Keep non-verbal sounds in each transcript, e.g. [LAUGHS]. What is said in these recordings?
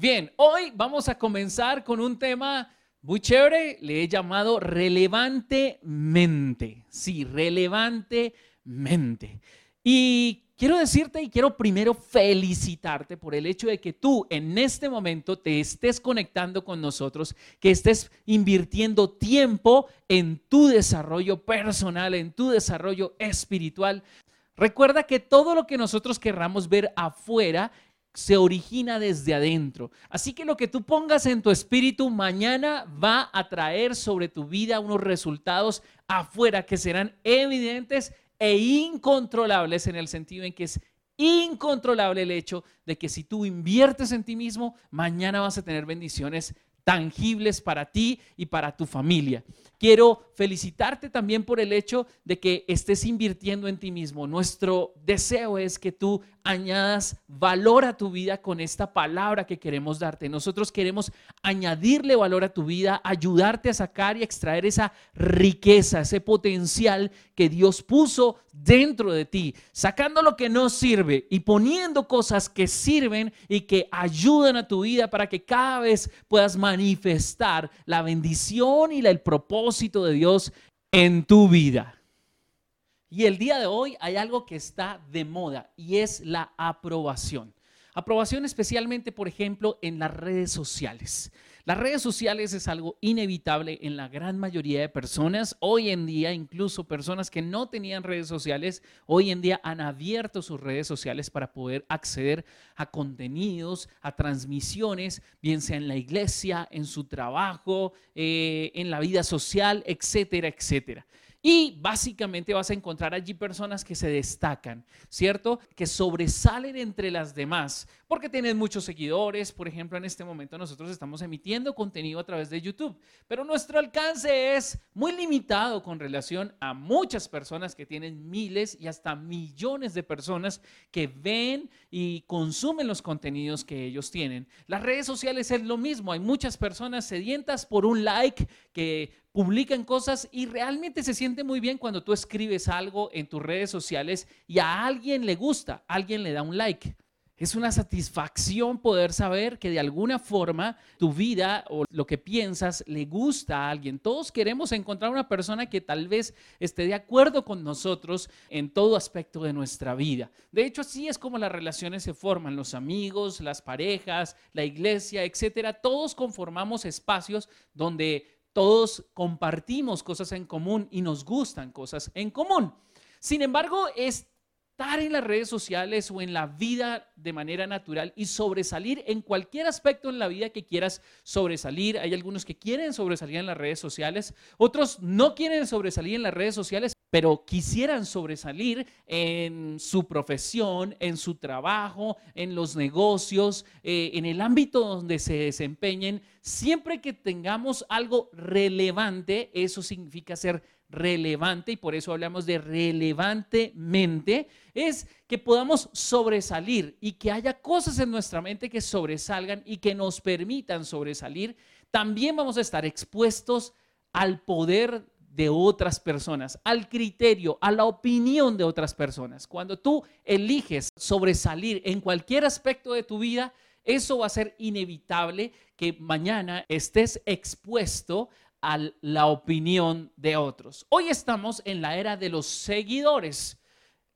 Bien, hoy vamos a comenzar con un tema muy chévere, le he llamado relevantemente. Sí, relevantemente. Y quiero decirte y quiero primero felicitarte por el hecho de que tú en este momento te estés conectando con nosotros, que estés invirtiendo tiempo en tu desarrollo personal, en tu desarrollo espiritual. Recuerda que todo lo que nosotros querramos ver afuera se origina desde adentro. Así que lo que tú pongas en tu espíritu mañana va a traer sobre tu vida unos resultados afuera que serán evidentes e incontrolables en el sentido en que es incontrolable el hecho de que si tú inviertes en ti mismo, mañana vas a tener bendiciones tangibles para ti y para tu familia. Quiero felicitarte también por el hecho de que estés invirtiendo en ti mismo. Nuestro deseo es que tú añadas valor a tu vida con esta palabra que queremos darte. Nosotros queremos añadirle valor a tu vida, ayudarte a sacar y extraer esa riqueza, ese potencial que Dios puso dentro de ti, sacando lo que no sirve y poniendo cosas que sirven y que ayudan a tu vida para que cada vez puedas manifestar la bendición y el propósito de Dios en tu vida. Y el día de hoy hay algo que está de moda y es la aprobación. Aprobación especialmente, por ejemplo, en las redes sociales. Las redes sociales es algo inevitable en la gran mayoría de personas. Hoy en día, incluso personas que no tenían redes sociales, hoy en día han abierto sus redes sociales para poder acceder a contenidos, a transmisiones, bien sea en la iglesia, en su trabajo, eh, en la vida social, etcétera, etcétera. Y básicamente vas a encontrar allí personas que se destacan, ¿cierto? Que sobresalen entre las demás, porque tienen muchos seguidores. Por ejemplo, en este momento nosotros estamos emitiendo contenido a través de YouTube, pero nuestro alcance es muy limitado con relación a muchas personas que tienen miles y hasta millones de personas que ven y consumen los contenidos que ellos tienen. Las redes sociales es lo mismo, hay muchas personas sedientas por un like que publican cosas y realmente se siente muy bien cuando tú escribes algo en tus redes sociales y a alguien le gusta, alguien le da un like. Es una satisfacción poder saber que de alguna forma tu vida o lo que piensas le gusta a alguien. Todos queremos encontrar una persona que tal vez esté de acuerdo con nosotros en todo aspecto de nuestra vida. De hecho, así es como las relaciones se forman, los amigos, las parejas, la iglesia, etcétera. Todos conformamos espacios donde todos compartimos cosas en común y nos gustan cosas en común. Sin embargo, estar en las redes sociales o en la vida de manera natural y sobresalir en cualquier aspecto en la vida que quieras sobresalir. Hay algunos que quieren sobresalir en las redes sociales, otros no quieren sobresalir en las redes sociales, pero quisieran sobresalir en su profesión, en su trabajo, en los negocios, eh, en el ámbito donde se desempeñen. Siempre que tengamos algo relevante, eso significa ser relevante y por eso hablamos de relevantemente, es que podamos sobresalir y que haya cosas en nuestra mente que sobresalgan y que nos permitan sobresalir. También vamos a estar expuestos al poder de otras personas, al criterio, a la opinión de otras personas. Cuando tú eliges sobresalir en cualquier aspecto de tu vida, eso va a ser inevitable que mañana estés expuesto a la opinión de otros. Hoy estamos en la era de los seguidores,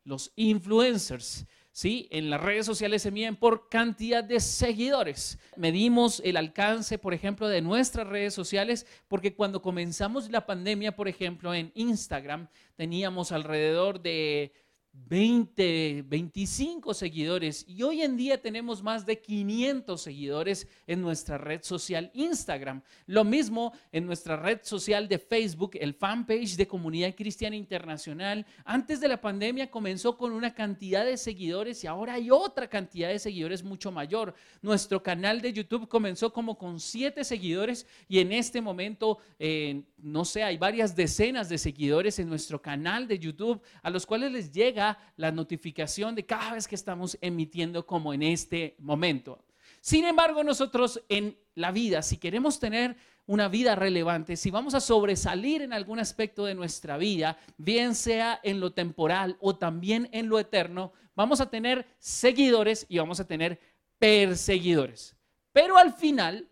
los influencers. ¿Sí? En las redes sociales se miden por cantidad de seguidores. Medimos el alcance, por ejemplo, de nuestras redes sociales, porque cuando comenzamos la pandemia, por ejemplo, en Instagram, teníamos alrededor de 20, 25 seguidores y hoy en día tenemos más de 500 seguidores en nuestra red social Instagram. Lo mismo en nuestra red social de Facebook, el fanpage de Comunidad Cristiana Internacional. Antes de la pandemia comenzó con una cantidad de seguidores y ahora hay otra cantidad de seguidores mucho mayor. Nuestro canal de YouTube comenzó como con 7 seguidores y en este momento, eh, no sé, hay varias decenas de seguidores en nuestro canal de YouTube a los cuales les llega la notificación de cada vez que estamos emitiendo como en este momento. Sin embargo, nosotros en la vida, si queremos tener una vida relevante, si vamos a sobresalir en algún aspecto de nuestra vida, bien sea en lo temporal o también en lo eterno, vamos a tener seguidores y vamos a tener perseguidores. Pero al final,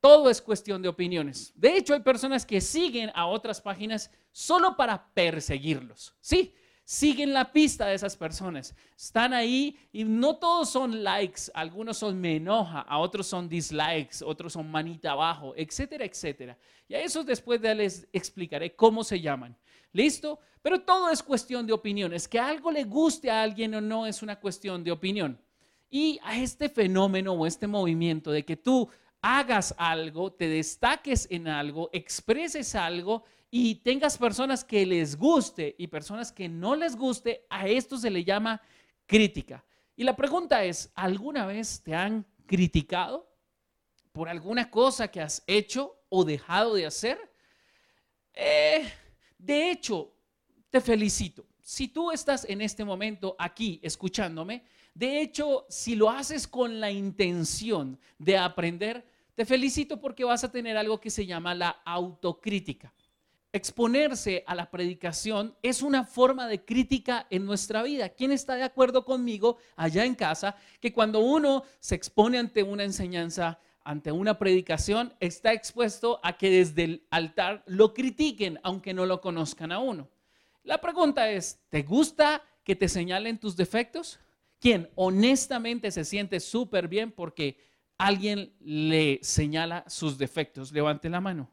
todo es cuestión de opiniones. De hecho, hay personas que siguen a otras páginas solo para perseguirlos. Sí, siguen la pista de esas personas. Están ahí y no todos son likes, algunos son me enoja, a otros son dislikes, otros son manita abajo, etcétera, etcétera. Y a eso después les explicaré cómo se llaman. ¿Listo? Pero todo es cuestión de opiniones. Que algo le guste a alguien o no es una cuestión de opinión. Y a este fenómeno o este movimiento de que tú hagas algo, te destaques en algo, expreses algo y tengas personas que les guste y personas que no les guste, a esto se le llama crítica. Y la pregunta es, ¿alguna vez te han criticado por alguna cosa que has hecho o dejado de hacer? Eh, de hecho, te felicito. Si tú estás en este momento aquí escuchándome, de hecho, si lo haces con la intención de aprender, te felicito porque vas a tener algo que se llama la autocrítica. Exponerse a la predicación es una forma de crítica en nuestra vida. ¿Quién está de acuerdo conmigo allá en casa que cuando uno se expone ante una enseñanza, ante una predicación, está expuesto a que desde el altar lo critiquen, aunque no lo conozcan a uno? La pregunta es, ¿te gusta que te señalen tus defectos? ¿Quién honestamente se siente súper bien porque alguien le señala sus defectos. Levante la mano.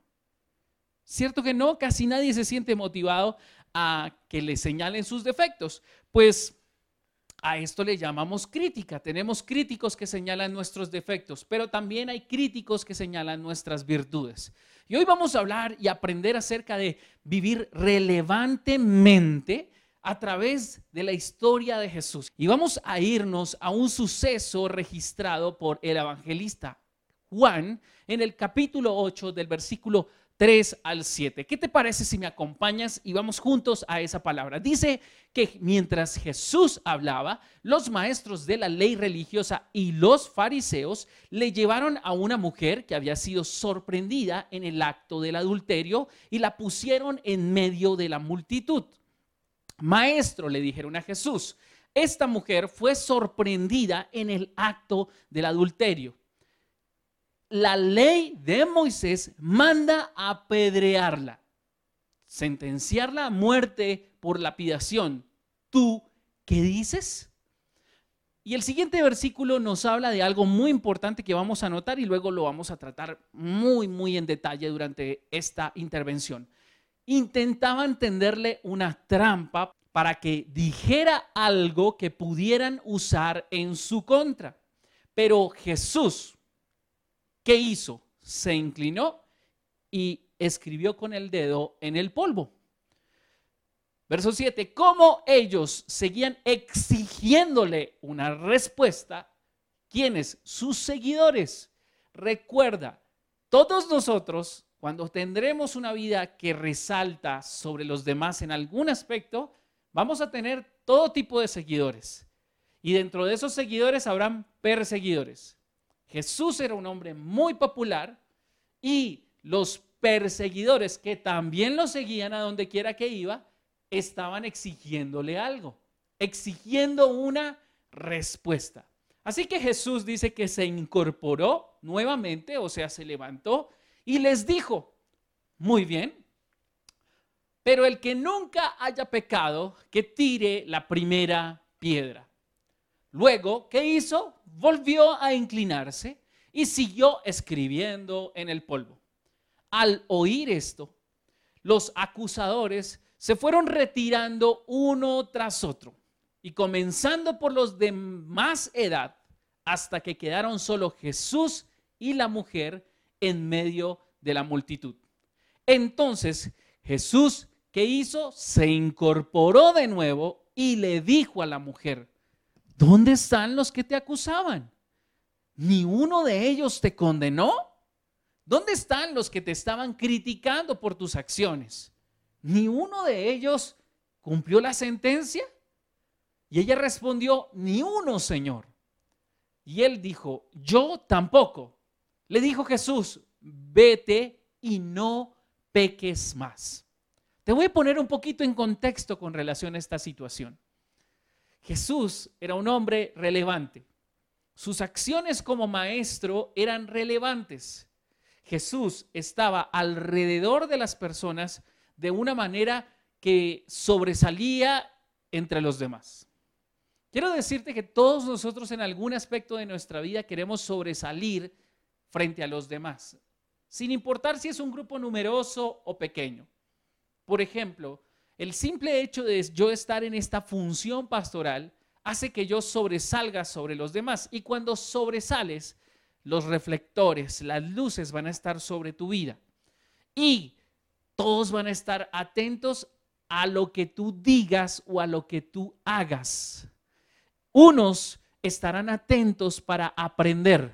¿Cierto que no? Casi nadie se siente motivado a que le señalen sus defectos. Pues a esto le llamamos crítica. Tenemos críticos que señalan nuestros defectos, pero también hay críticos que señalan nuestras virtudes. Y hoy vamos a hablar y aprender acerca de vivir relevantemente a través de la historia de Jesús. Y vamos a irnos a un suceso registrado por el evangelista Juan en el capítulo 8 del versículo 3 al 7. ¿Qué te parece si me acompañas y vamos juntos a esa palabra? Dice que mientras Jesús hablaba, los maestros de la ley religiosa y los fariseos le llevaron a una mujer que había sido sorprendida en el acto del adulterio y la pusieron en medio de la multitud. Maestro, le dijeron a Jesús, esta mujer fue sorprendida en el acto del adulterio. La ley de Moisés manda apedrearla, sentenciarla a muerte por lapidación. ¿Tú qué dices? Y el siguiente versículo nos habla de algo muy importante que vamos a notar y luego lo vamos a tratar muy, muy en detalle durante esta intervención intentaban tenderle una trampa para que dijera algo que pudieran usar en su contra. Pero Jesús, ¿qué hizo? Se inclinó y escribió con el dedo en el polvo. Verso 7, como ellos seguían exigiéndole una respuesta, ¿quiénes? Sus seguidores. Recuerda, todos nosotros cuando tendremos una vida que resalta sobre los demás en algún aspecto, vamos a tener todo tipo de seguidores. Y dentro de esos seguidores habrán perseguidores. Jesús era un hombre muy popular y los perseguidores que también lo seguían a donde quiera que iba, estaban exigiéndole algo, exigiendo una respuesta. Así que Jesús dice que se incorporó nuevamente, o sea, se levantó y les dijo, muy bien, pero el que nunca haya pecado, que tire la primera piedra. Luego, ¿qué hizo? Volvió a inclinarse y siguió escribiendo en el polvo. Al oír esto, los acusadores se fueron retirando uno tras otro y comenzando por los de más edad hasta que quedaron solo Jesús y la mujer en medio de la multitud. Entonces Jesús, ¿qué hizo? Se incorporó de nuevo y le dijo a la mujer, ¿dónde están los que te acusaban? ¿Ni uno de ellos te condenó? ¿Dónde están los que te estaban criticando por tus acciones? ¿Ni uno de ellos cumplió la sentencia? Y ella respondió, ni uno, Señor. Y él dijo, yo tampoco. Le dijo Jesús, vete y no peques más. Te voy a poner un poquito en contexto con relación a esta situación. Jesús era un hombre relevante. sus acciones como maestro eran relevantes. Jesús estaba alrededor de las personas de una manera que sobresalía entre los demás. Quiero decirte que todos nosotros en algún aspecto de nuestra vida queremos sobresalir frente a los demás, sin importar si es un grupo numeroso o pequeño. Por ejemplo, el simple hecho de yo estar en esta función pastoral hace que yo sobresalga sobre los demás. Y cuando sobresales, los reflectores, las luces van a estar sobre tu vida. Y todos van a estar atentos a lo que tú digas o a lo que tú hagas. Unos estarán atentos para aprender.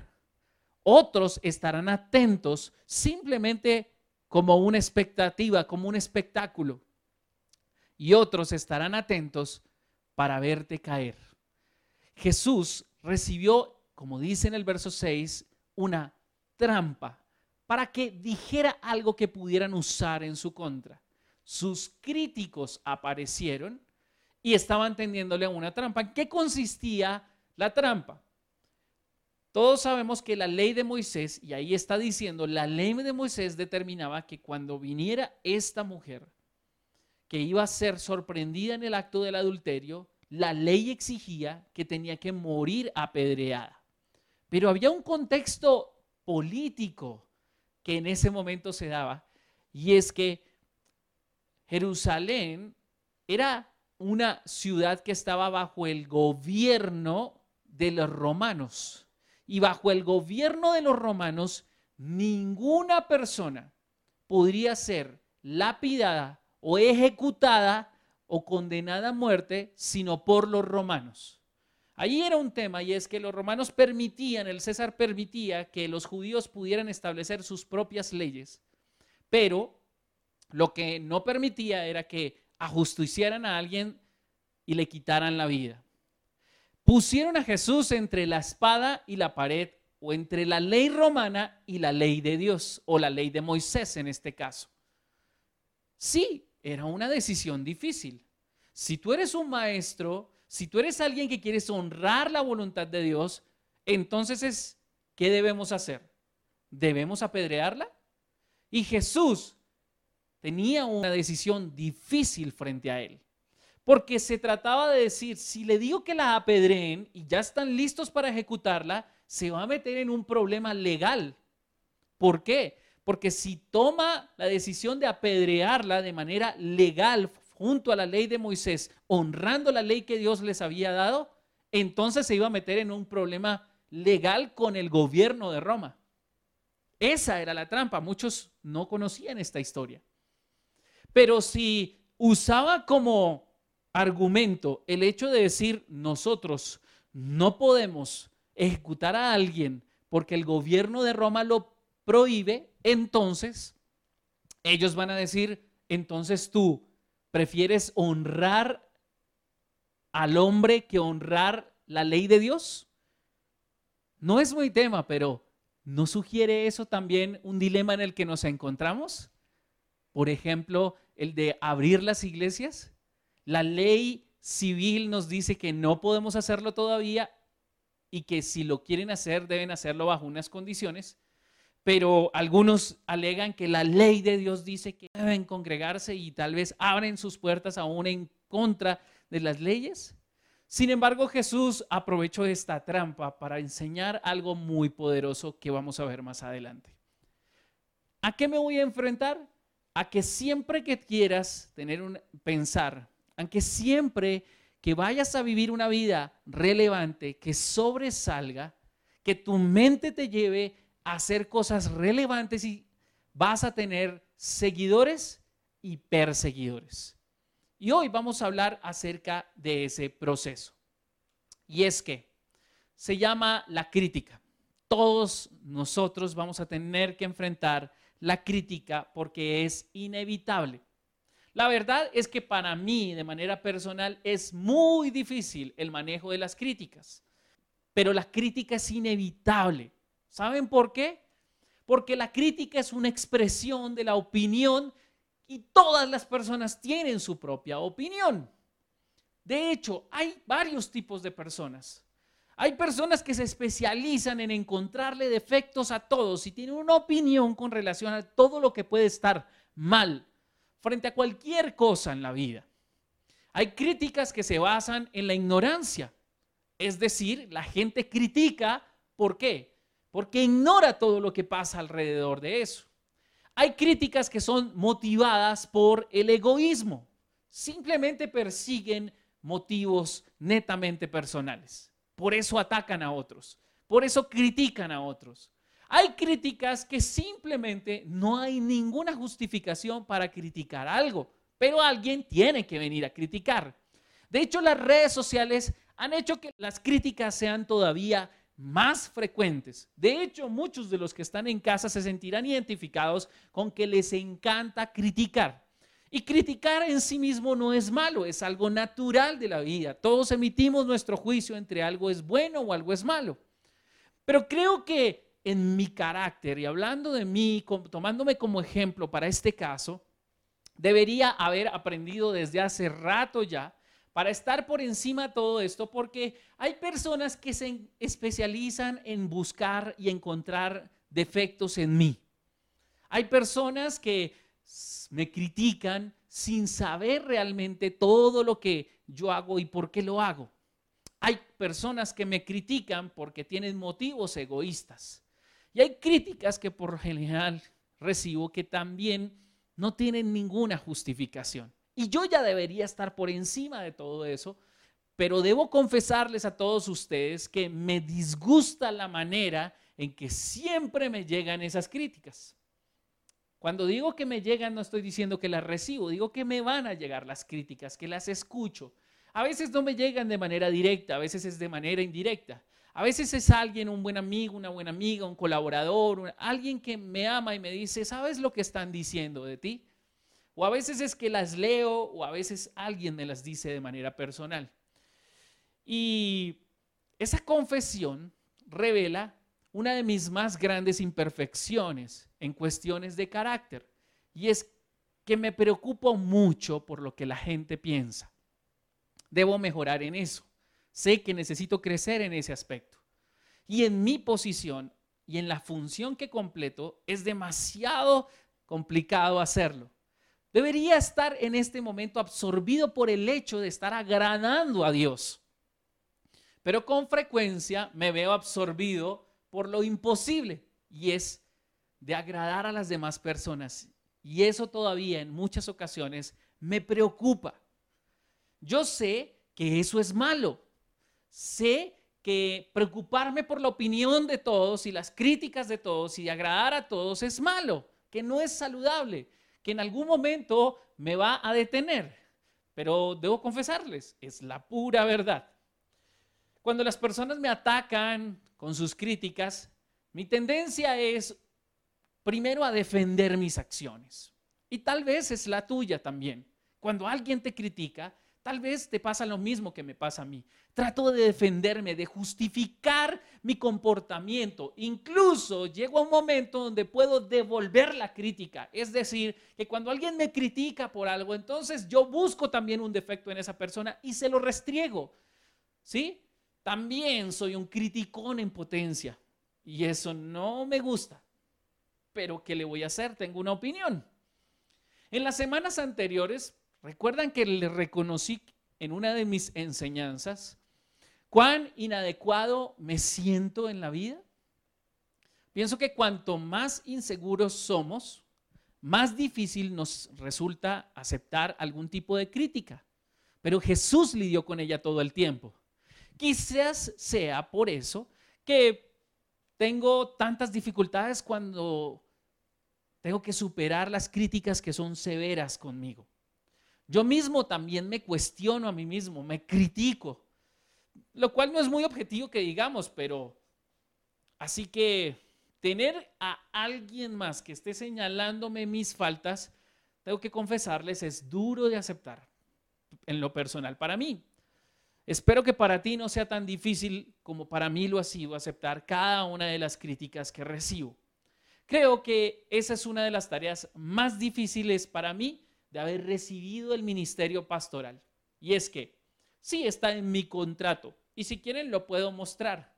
Otros estarán atentos simplemente como una expectativa, como un espectáculo y otros estarán atentos para verte caer. Jesús recibió, como dice en el verso 6, una trampa para que dijera algo que pudieran usar en su contra. Sus críticos aparecieron y estaban tendiéndole a una trampa. ¿En qué consistía la trampa? Todos sabemos que la ley de Moisés, y ahí está diciendo, la ley de Moisés determinaba que cuando viniera esta mujer, que iba a ser sorprendida en el acto del adulterio, la ley exigía que tenía que morir apedreada. Pero había un contexto político que en ese momento se daba, y es que Jerusalén era una ciudad que estaba bajo el gobierno de los romanos. Y bajo el gobierno de los romanos, ninguna persona podría ser lapidada o ejecutada o condenada a muerte, sino por los romanos. Allí era un tema y es que los romanos permitían, el César permitía que los judíos pudieran establecer sus propias leyes, pero lo que no permitía era que ajusticiaran a alguien y le quitaran la vida. Pusieron a Jesús entre la espada y la pared, o entre la ley romana y la ley de Dios, o la ley de Moisés en este caso. Sí, era una decisión difícil. Si tú eres un maestro, si tú eres alguien que quieres honrar la voluntad de Dios, entonces es, ¿qué debemos hacer? ¿Debemos apedrearla? Y Jesús tenía una decisión difícil frente a él. Porque se trataba de decir, si le digo que la apedreen y ya están listos para ejecutarla, se va a meter en un problema legal. ¿Por qué? Porque si toma la decisión de apedrearla de manera legal junto a la ley de Moisés, honrando la ley que Dios les había dado, entonces se iba a meter en un problema legal con el gobierno de Roma. Esa era la trampa. Muchos no conocían esta historia. Pero si usaba como argumento el hecho de decir nosotros no podemos ejecutar a alguien porque el gobierno de Roma lo prohíbe, entonces ellos van a decir, entonces tú prefieres honrar al hombre que honrar la ley de Dios. No es muy tema, pero ¿no sugiere eso también un dilema en el que nos encontramos? Por ejemplo, el de abrir las iglesias. La ley civil nos dice que no podemos hacerlo todavía y que si lo quieren hacer deben hacerlo bajo unas condiciones pero algunos alegan que la ley de Dios dice que deben congregarse y tal vez abren sus puertas aún en contra de las leyes. Sin embargo, Jesús aprovechó esta trampa para enseñar algo muy poderoso que vamos a ver más adelante. ¿A qué me voy a enfrentar? A que siempre que quieras tener un pensar, aunque siempre que vayas a vivir una vida relevante, que sobresalga, que tu mente te lleve hacer cosas relevantes y vas a tener seguidores y perseguidores. Y hoy vamos a hablar acerca de ese proceso. Y es que se llama la crítica. Todos nosotros vamos a tener que enfrentar la crítica porque es inevitable. La verdad es que para mí, de manera personal, es muy difícil el manejo de las críticas, pero la crítica es inevitable. ¿Saben por qué? Porque la crítica es una expresión de la opinión y todas las personas tienen su propia opinión. De hecho, hay varios tipos de personas. Hay personas que se especializan en encontrarle defectos a todos y tienen una opinión con relación a todo lo que puede estar mal frente a cualquier cosa en la vida. Hay críticas que se basan en la ignorancia. Es decir, la gente critica, ¿por qué? Porque ignora todo lo que pasa alrededor de eso. Hay críticas que son motivadas por el egoísmo. Simplemente persiguen motivos netamente personales. Por eso atacan a otros. Por eso critican a otros. Hay críticas que simplemente no hay ninguna justificación para criticar algo, pero alguien tiene que venir a criticar. De hecho, las redes sociales han hecho que las críticas sean todavía más frecuentes. De hecho, muchos de los que están en casa se sentirán identificados con que les encanta criticar. Y criticar en sí mismo no es malo, es algo natural de la vida. Todos emitimos nuestro juicio entre algo es bueno o algo es malo. Pero creo que en mi carácter y hablando de mí, tomándome como ejemplo para este caso, debería haber aprendido desde hace rato ya para estar por encima de todo esto, porque hay personas que se especializan en buscar y encontrar defectos en mí. Hay personas que me critican sin saber realmente todo lo que yo hago y por qué lo hago. Hay personas que me critican porque tienen motivos egoístas. Y hay críticas que por general recibo que también no tienen ninguna justificación. Y yo ya debería estar por encima de todo eso, pero debo confesarles a todos ustedes que me disgusta la manera en que siempre me llegan esas críticas. Cuando digo que me llegan, no estoy diciendo que las recibo, digo que me van a llegar las críticas, que las escucho. A veces no me llegan de manera directa, a veces es de manera indirecta. A veces es alguien, un buen amigo, una buena amiga, un colaborador, alguien que me ama y me dice, ¿sabes lo que están diciendo de ti? O a veces es que las leo o a veces alguien me las dice de manera personal. Y esa confesión revela una de mis más grandes imperfecciones en cuestiones de carácter. Y es que me preocupo mucho por lo que la gente piensa. Debo mejorar en eso. Sé que necesito crecer en ese aspecto. Y en mi posición y en la función que completo es demasiado complicado hacerlo. Debería estar en este momento absorbido por el hecho de estar agradando a Dios. Pero con frecuencia me veo absorbido por lo imposible y es de agradar a las demás personas. Y eso todavía en muchas ocasiones me preocupa. Yo sé que eso es malo. Sé que preocuparme por la opinión de todos y las críticas de todos y agradar a todos es malo, que no es saludable, que en algún momento me va a detener. Pero debo confesarles, es la pura verdad. Cuando las personas me atacan con sus críticas, mi tendencia es primero a defender mis acciones. Y tal vez es la tuya también. Cuando alguien te critica, tal vez te pasa lo mismo que me pasa a mí. Trato de defenderme, de justificar mi comportamiento. Incluso llego a un momento donde puedo devolver la crítica. Es decir, que cuando alguien me critica por algo, entonces yo busco también un defecto en esa persona y se lo restriego. ¿Sí? También soy un criticón en potencia y eso no me gusta. Pero ¿qué le voy a hacer? Tengo una opinión. En las semanas anteriores, recuerdan que le reconocí en una de mis enseñanzas cuán inadecuado me siento en la vida. Pienso que cuanto más inseguros somos, más difícil nos resulta aceptar algún tipo de crítica. Pero Jesús lidió con ella todo el tiempo. Quizás sea por eso que tengo tantas dificultades cuando tengo que superar las críticas que son severas conmigo. Yo mismo también me cuestiono a mí mismo, me critico, lo cual no es muy objetivo que digamos, pero así que tener a alguien más que esté señalándome mis faltas, tengo que confesarles, es duro de aceptar en lo personal para mí. Espero que para ti no sea tan difícil como para mí lo ha sido aceptar cada una de las críticas que recibo. Creo que esa es una de las tareas más difíciles para mí de haber recibido el ministerio pastoral. Y es que sí está en mi contrato, Y si quieren, lo puedo mostrar.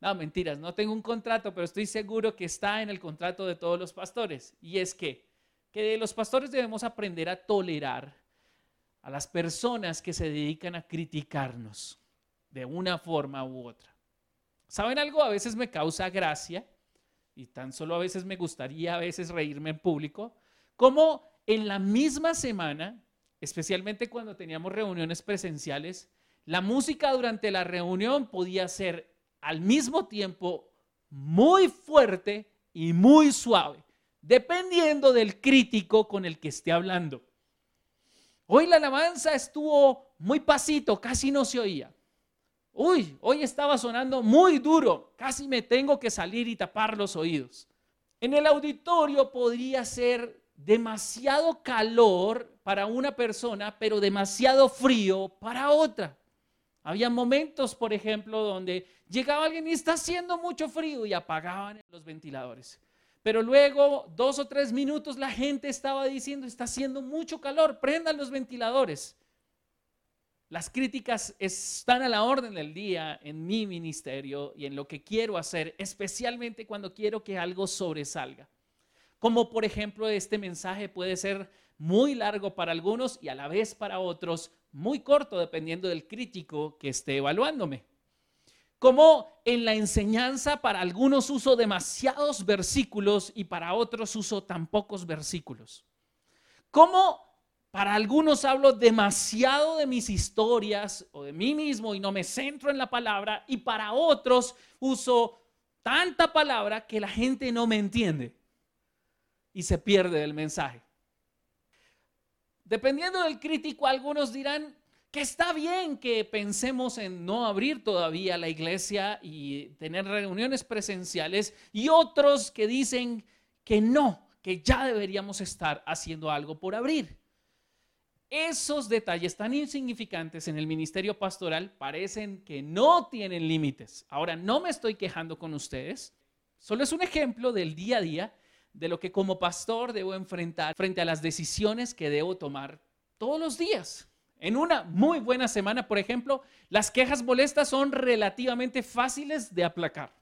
No, mentiras, no tengo un contrato, pero estoy seguro que está en el contrato de todos los pastores. Y es que, que los pastores debemos aprender a tolerar a las personas que se dedican a criticarnos de una forma u otra. ¿Saben algo? A veces me causa gracia y tan solo a veces me gustaría a veces reírme en público, como en la misma semana, especialmente cuando teníamos reuniones presenciales, la música durante la reunión podía ser al mismo tiempo muy fuerte y muy suave, dependiendo del crítico con el que esté hablando. Hoy la alabanza estuvo muy pasito, casi no se oía. Uy, hoy estaba sonando muy duro, casi me tengo que salir y tapar los oídos. En el auditorio podría ser demasiado calor para una persona, pero demasiado frío para otra. Había momentos, por ejemplo, donde llegaba alguien y está haciendo mucho frío y apagaban los ventiladores. Pero luego, dos o tres minutos, la gente estaba diciendo, está haciendo mucho calor, prendan los ventiladores. Las críticas están a la orden del día en mi ministerio y en lo que quiero hacer, especialmente cuando quiero que algo sobresalga. Como por ejemplo este mensaje puede ser muy largo para algunos y a la vez para otros muy corto dependiendo del crítico que esté evaluándome. Como en la enseñanza para algunos uso demasiados versículos y para otros uso tan pocos versículos. Como para algunos hablo demasiado de mis historias o de mí mismo y no me centro en la palabra. Y para otros uso tanta palabra que la gente no me entiende y se pierde el mensaje. Dependiendo del crítico, algunos dirán que está bien que pensemos en no abrir todavía la iglesia y tener reuniones presenciales y otros que dicen que no, que ya deberíamos estar haciendo algo por abrir. Esos detalles tan insignificantes en el ministerio pastoral parecen que no tienen límites. Ahora, no me estoy quejando con ustedes, solo es un ejemplo del día a día de lo que como pastor debo enfrentar frente a las decisiones que debo tomar todos los días. En una muy buena semana, por ejemplo, las quejas molestas son relativamente fáciles de aplacar.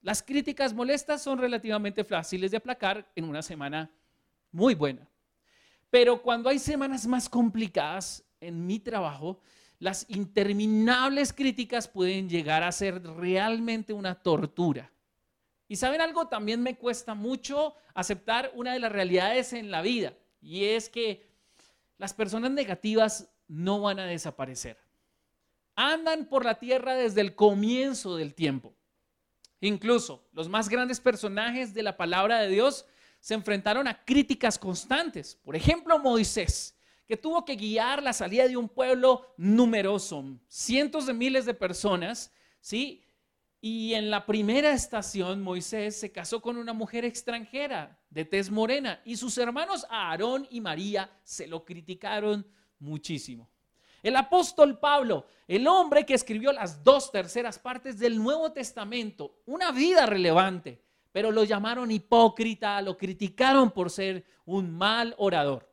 Las críticas molestas son relativamente fáciles de aplacar en una semana muy buena. Pero cuando hay semanas más complicadas en mi trabajo, las interminables críticas pueden llegar a ser realmente una tortura. Y saben algo, también me cuesta mucho aceptar una de las realidades en la vida, y es que las personas negativas no van a desaparecer. Andan por la tierra desde el comienzo del tiempo. Incluso los más grandes personajes de la palabra de Dios se enfrentaron a críticas constantes. Por ejemplo, Moisés, que tuvo que guiar la salida de un pueblo numeroso, cientos de miles de personas, ¿sí? Y en la primera estación, Moisés se casó con una mujer extranjera de tez morena y sus hermanos Aarón y María se lo criticaron muchísimo. El apóstol Pablo, el hombre que escribió las dos terceras partes del Nuevo Testamento, una vida relevante, pero lo llamaron hipócrita, lo criticaron por ser un mal orador.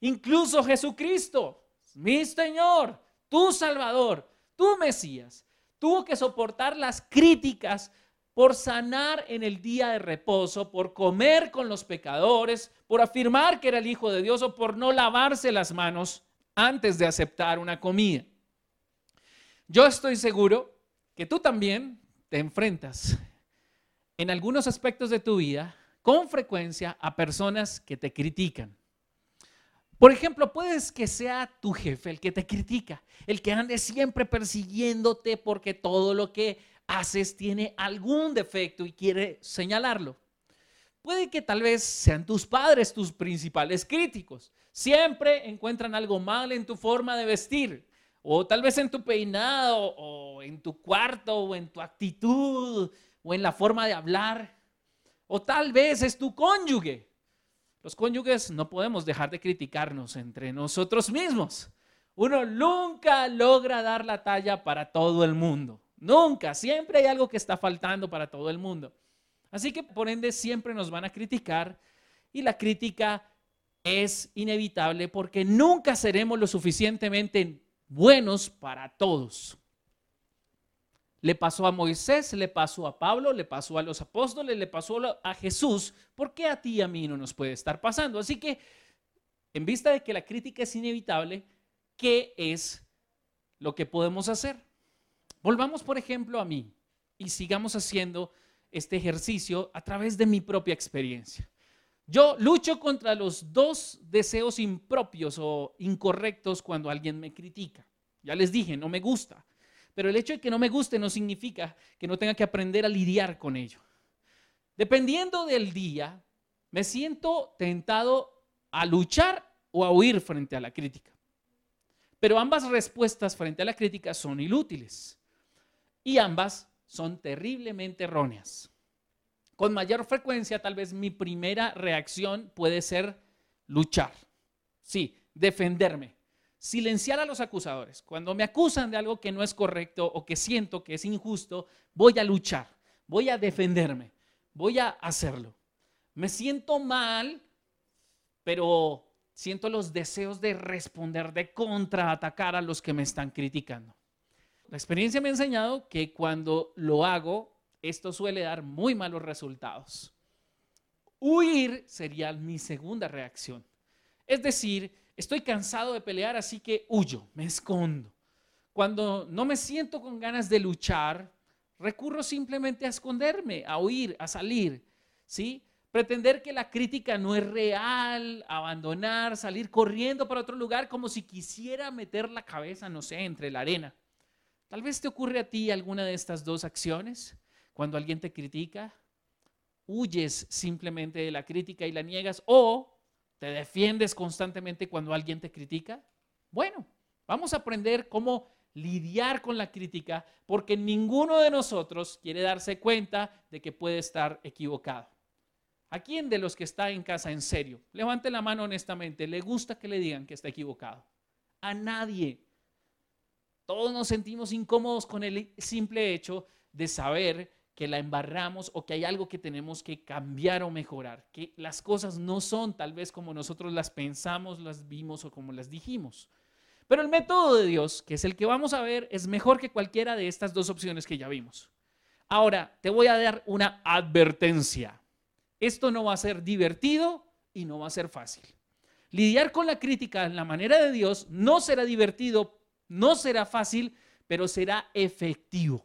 Incluso Jesucristo, mi Señor, tu Salvador, tu Mesías, tuvo que soportar las críticas por sanar en el día de reposo, por comer con los pecadores, por afirmar que era el Hijo de Dios o por no lavarse las manos antes de aceptar una comida. Yo estoy seguro que tú también te enfrentas en algunos aspectos de tu vida con frecuencia a personas que te critican. Por ejemplo, puedes que sea tu jefe el que te critica, el que ande siempre persiguiéndote porque todo lo que haces tiene algún defecto y quiere señalarlo. Puede que tal vez sean tus padres tus principales críticos. Siempre encuentran algo mal en tu forma de vestir, o tal vez en tu peinado, o en tu cuarto, o en tu actitud, o en la forma de hablar, o tal vez es tu cónyuge. Los cónyuges no podemos dejar de criticarnos entre nosotros mismos. Uno nunca logra dar la talla para todo el mundo. Nunca, siempre hay algo que está faltando para todo el mundo. Así que por ende siempre nos van a criticar y la crítica es inevitable porque nunca seremos lo suficientemente buenos para todos. Le pasó a Moisés, le pasó a Pablo, le pasó a los apóstoles, le pasó a Jesús. ¿Por qué a ti y a mí no nos puede estar pasando? Así que, en vista de que la crítica es inevitable, ¿qué es lo que podemos hacer? Volvamos, por ejemplo, a mí y sigamos haciendo este ejercicio a través de mi propia experiencia. Yo lucho contra los dos deseos impropios o incorrectos cuando alguien me critica. Ya les dije, no me gusta. Pero el hecho de que no me guste no significa que no tenga que aprender a lidiar con ello. Dependiendo del día, me siento tentado a luchar o a huir frente a la crítica. Pero ambas respuestas frente a la crítica son inútiles y ambas son terriblemente erróneas. Con mayor frecuencia, tal vez mi primera reacción puede ser luchar. Sí, defenderme silenciar a los acusadores. Cuando me acusan de algo que no es correcto o que siento que es injusto, voy a luchar, voy a defenderme, voy a hacerlo. Me siento mal, pero siento los deseos de responder, de contraatacar a los que me están criticando. La experiencia me ha enseñado que cuando lo hago, esto suele dar muy malos resultados. Huir sería mi segunda reacción. Es decir, estoy cansado de pelear, así que huyo, me escondo. Cuando no me siento con ganas de luchar, recurro simplemente a esconderme, a huir, a salir, ¿sí? Pretender que la crítica no es real, abandonar, salir corriendo para otro lugar como si quisiera meter la cabeza, no sé, entre la arena. Tal vez te ocurre a ti alguna de estas dos acciones. Cuando alguien te critica, huyes simplemente de la crítica y la niegas o ¿Te defiendes constantemente cuando alguien te critica? Bueno, vamos a aprender cómo lidiar con la crítica porque ninguno de nosotros quiere darse cuenta de que puede estar equivocado. ¿A quién de los que está en casa en serio? Levante la mano honestamente. ¿Le gusta que le digan que está equivocado? A nadie. Todos nos sentimos incómodos con el simple hecho de saber que la embarramos o que hay algo que tenemos que cambiar o mejorar, que las cosas no son tal vez como nosotros las pensamos, las vimos o como las dijimos. Pero el método de Dios, que es el que vamos a ver, es mejor que cualquiera de estas dos opciones que ya vimos. Ahora, te voy a dar una advertencia. Esto no va a ser divertido y no va a ser fácil. Lidiar con la crítica en la manera de Dios no será divertido, no será fácil, pero será efectivo.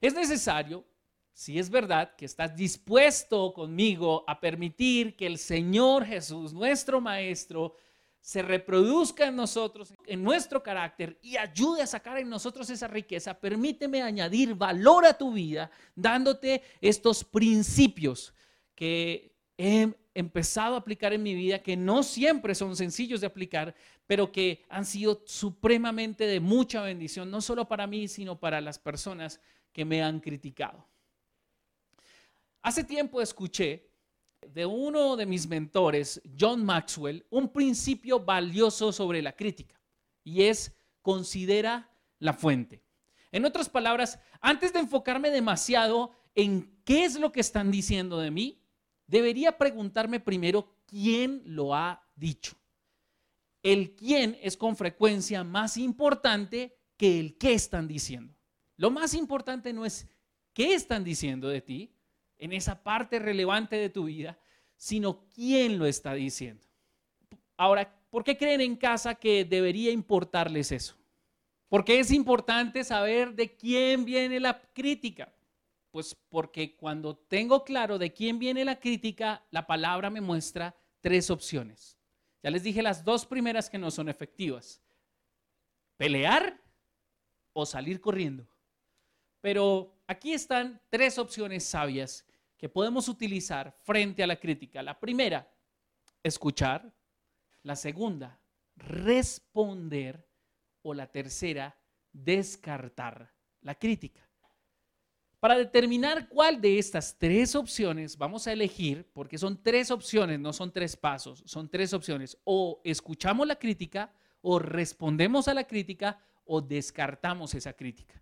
Es necesario, si es verdad, que estás dispuesto conmigo a permitir que el Señor Jesús, nuestro Maestro, se reproduzca en nosotros, en nuestro carácter y ayude a sacar en nosotros esa riqueza, permíteme añadir valor a tu vida dándote estos principios que he empezado a aplicar en mi vida, que no siempre son sencillos de aplicar, pero que han sido supremamente de mucha bendición, no solo para mí, sino para las personas que me han criticado. Hace tiempo escuché de uno de mis mentores, John Maxwell, un principio valioso sobre la crítica y es considera la fuente. En otras palabras, antes de enfocarme demasiado en qué es lo que están diciendo de mí, debería preguntarme primero quién lo ha dicho. El quién es con frecuencia más importante que el qué están diciendo. Lo más importante no es qué están diciendo de ti en esa parte relevante de tu vida, sino quién lo está diciendo. Ahora, ¿por qué creen en casa que debería importarles eso? Porque es importante saber de quién viene la crítica. Pues porque cuando tengo claro de quién viene la crítica, la palabra me muestra tres opciones. Ya les dije las dos primeras que no son efectivas. Pelear o salir corriendo. Pero aquí están tres opciones sabias que podemos utilizar frente a la crítica. La primera, escuchar. La segunda, responder. O la tercera, descartar la crítica. Para determinar cuál de estas tres opciones vamos a elegir, porque son tres opciones, no son tres pasos, son tres opciones. O escuchamos la crítica, o respondemos a la crítica, o descartamos esa crítica.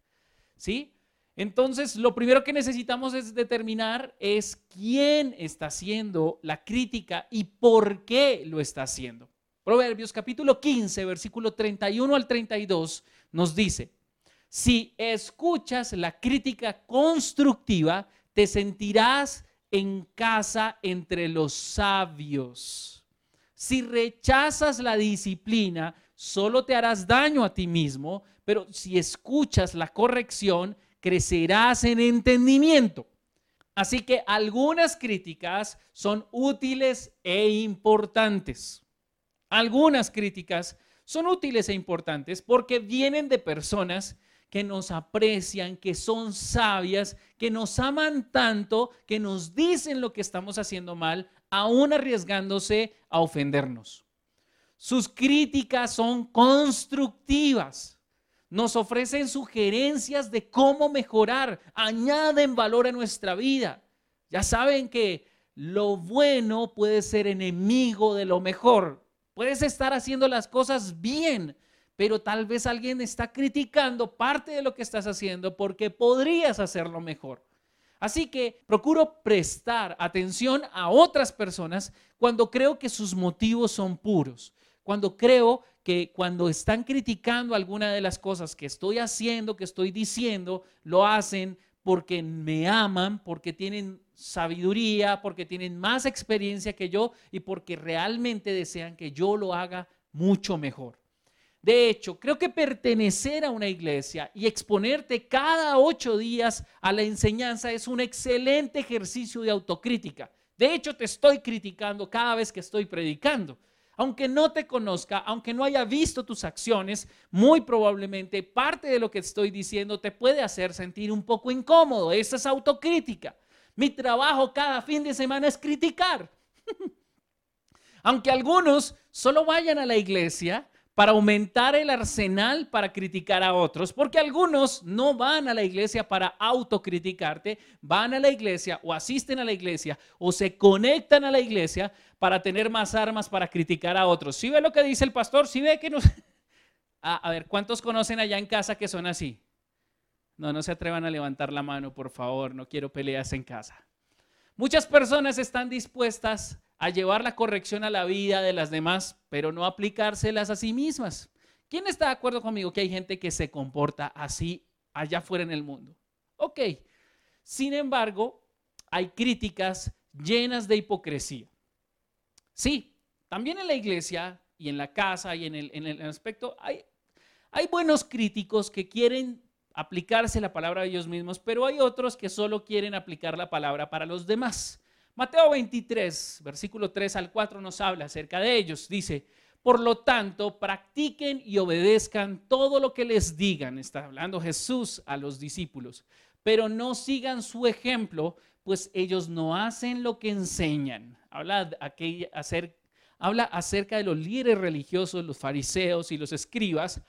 ¿Sí? Entonces, lo primero que necesitamos es determinar es quién está haciendo la crítica y por qué lo está haciendo. Proverbios capítulo 15, versículo 31 al 32 nos dice, Si escuchas la crítica constructiva, te sentirás en casa entre los sabios. Si rechazas la disciplina, solo te harás daño a ti mismo, pero si escuchas la corrección, crecerás en entendimiento. Así que algunas críticas son útiles e importantes. Algunas críticas son útiles e importantes porque vienen de personas que nos aprecian, que son sabias, que nos aman tanto, que nos dicen lo que estamos haciendo mal, aún arriesgándose a ofendernos. Sus críticas son constructivas. Nos ofrecen sugerencias de cómo mejorar, añaden valor a nuestra vida. Ya saben que lo bueno puede ser enemigo de lo mejor. Puedes estar haciendo las cosas bien, pero tal vez alguien está criticando parte de lo que estás haciendo porque podrías hacerlo mejor. Así que procuro prestar atención a otras personas cuando creo que sus motivos son puros, cuando creo que cuando están criticando alguna de las cosas que estoy haciendo, que estoy diciendo, lo hacen porque me aman, porque tienen sabiduría, porque tienen más experiencia que yo y porque realmente desean que yo lo haga mucho mejor. De hecho, creo que pertenecer a una iglesia y exponerte cada ocho días a la enseñanza es un excelente ejercicio de autocrítica. De hecho, te estoy criticando cada vez que estoy predicando. Aunque no te conozca, aunque no haya visto tus acciones, muy probablemente parte de lo que estoy diciendo te puede hacer sentir un poco incómodo. Esa es autocrítica. Mi trabajo cada fin de semana es criticar. [LAUGHS] aunque algunos solo vayan a la iglesia para aumentar el arsenal para criticar a otros, porque algunos no van a la iglesia para autocriticarte, van a la iglesia o asisten a la iglesia o se conectan a la iglesia para tener más armas para criticar a otros. ¿Sí ve lo que dice el pastor? ¿Sí ve que nos... [LAUGHS] a ver, ¿cuántos conocen allá en casa que son así? No, no se atrevan a levantar la mano, por favor, no quiero peleas en casa. Muchas personas están dispuestas a llevar la corrección a la vida de las demás, pero no aplicárselas a sí mismas. ¿Quién está de acuerdo conmigo que hay gente que se comporta así allá afuera en el mundo? Ok. Sin embargo, hay críticas llenas de hipocresía. Sí, también en la iglesia y en la casa y en el, aspecto, hay, hay buenos críticos que quieren aplicarse la palabra a ellos mismos, pero hay otros que solo quieren aplicar la palabra para los demás. Mateo 23, versículo 3 al 4 nos habla acerca de ellos. Dice, por lo tanto, practiquen y obedezcan todo lo que les digan. Está hablando Jesús a los discípulos. Pero no sigan su ejemplo, pues ellos no hacen lo que enseñan. Habla, habla acerca de los líderes religiosos, los fariseos y los escribas,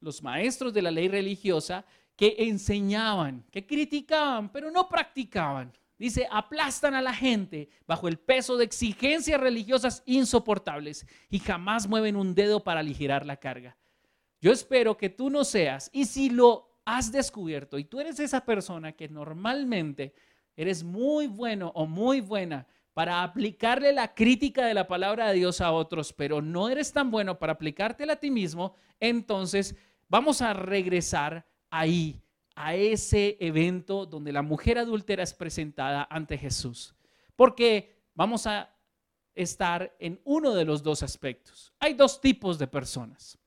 los maestros de la ley religiosa, que enseñaban, que criticaban, pero no practicaban. Dice, aplastan a la gente bajo el peso de exigencias religiosas insoportables y jamás mueven un dedo para aligerar la carga. Yo espero que tú no seas, y si lo has descubierto y tú eres esa persona que normalmente eres muy bueno o muy buena para aplicarle la crítica de la palabra de Dios a otros, pero no eres tan bueno para aplicártela a ti mismo, entonces vamos a regresar ahí a ese evento donde la mujer adúltera es presentada ante Jesús. Porque vamos a estar en uno de los dos aspectos. Hay dos tipos de personas.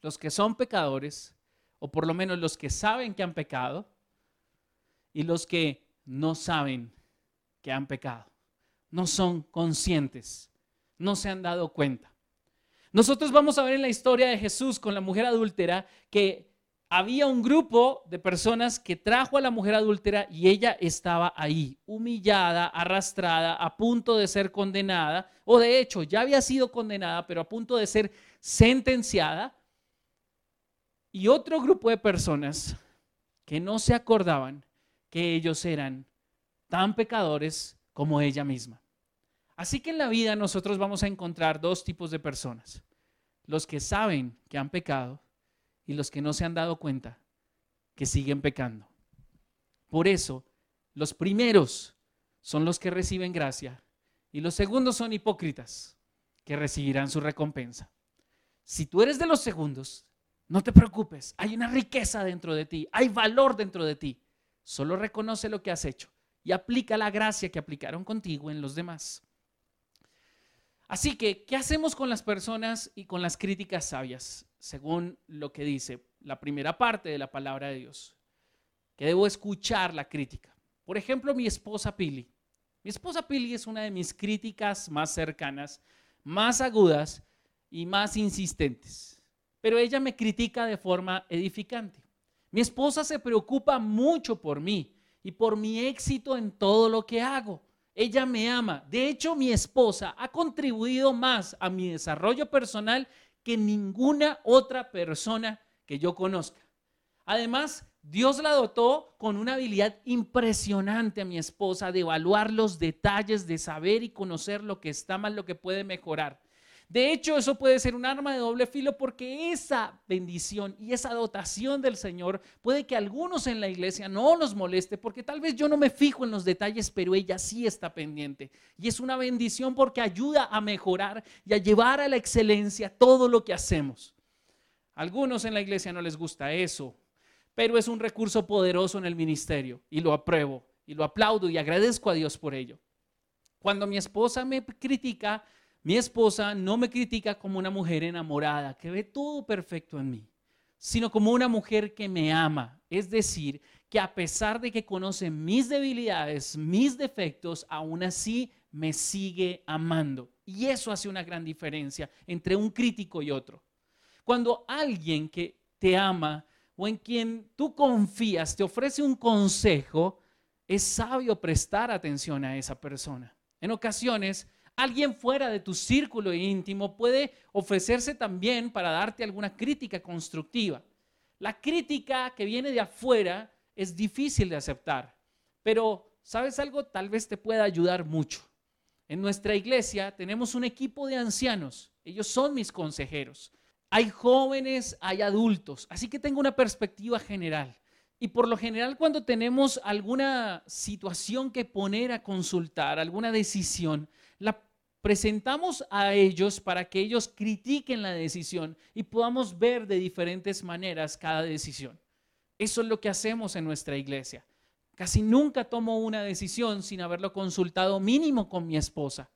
Los que son pecadores, o por lo menos los que saben que han pecado, y los que no saben que han pecado. No son conscientes, no se han dado cuenta. Nosotros vamos a ver en la historia de Jesús con la mujer adúltera que había un grupo de personas que trajo a la mujer adúltera y ella estaba ahí, humillada, arrastrada, a punto de ser condenada, o de hecho ya había sido condenada, pero a punto de ser sentenciada. Y otro grupo de personas que no se acordaban que ellos eran tan pecadores como ella misma. Así que en la vida nosotros vamos a encontrar dos tipos de personas. Los que saben que han pecado y los que no se han dado cuenta que siguen pecando. Por eso, los primeros son los que reciben gracia y los segundos son hipócritas que recibirán su recompensa. Si tú eres de los segundos, No te preocupes, hay una riqueza dentro de ti, hay valor dentro de ti. Solo reconoce lo que has hecho y aplica la gracia que aplicaron contigo en los demás. Así que, ¿qué hacemos con las personas y con las críticas sabias? Según lo que dice la primera parte de la palabra de Dios, que debo escuchar la crítica. Por ejemplo, mi esposa Pili. Mi esposa Pili es una de mis críticas más cercanas, más agudas y más insistentes. Pero ella me critica de forma edificante. Mi esposa se preocupa mucho por mí y por mi éxito en todo lo que hago. Ella me ama. De hecho, mi esposa ha contribuido más a mi desarrollo personal que ninguna otra persona que yo conozca. Además, Dios la dotó con una habilidad impresionante a mi esposa de evaluar los detalles, de saber y conocer lo que está mal, lo que puede mejorar. De hecho, eso puede ser un arma de doble filo porque esa bendición y esa dotación del Señor puede que algunos en la iglesia no los moleste porque tal vez yo no me fijo en los detalles, pero ella sí está pendiente. Y es una bendición porque ayuda a mejorar y a llevar a la excelencia todo lo que hacemos. algunos en la iglesia no les gusta eso, pero es un recurso poderoso en el ministerio y lo apruebo y lo aplaudo y agradezco a Dios por ello. Cuando mi esposa me critica, mi esposa no me critica como una mujer enamorada, que ve todo perfecto en mí, sino como una mujer que me ama. Es decir, que a pesar de que conoce mis debilidades, mis defectos, aún así me sigue amando. Y eso hace una gran diferencia entre un crítico y otro. Cuando alguien que te ama o en quien tú confías te ofrece un consejo, es sabio prestar atención a esa persona. En ocasiones, Alguien fuera de tu círculo íntimo puede ofrecerse también para darte alguna crítica constructiva. La crítica que viene de afuera es difícil de aceptar, pero ¿sabes algo? Tal vez te pueda ayudar mucho. En nuestra iglesia tenemos un equipo de ancianos, ellos son mis consejeros. Hay jóvenes, hay adultos, así que tengo una perspectiva general. Y por lo general cuando tenemos alguna situación que poner a consultar, alguna decisión, presentamos a ellos para que ellos critiquen la decisión y podamos ver de diferentes maneras cada decisión. Eso es lo que hacemos en nuestra iglesia. Casi nunca tomo una decisión sin haberlo consultado mínimo con mi esposa.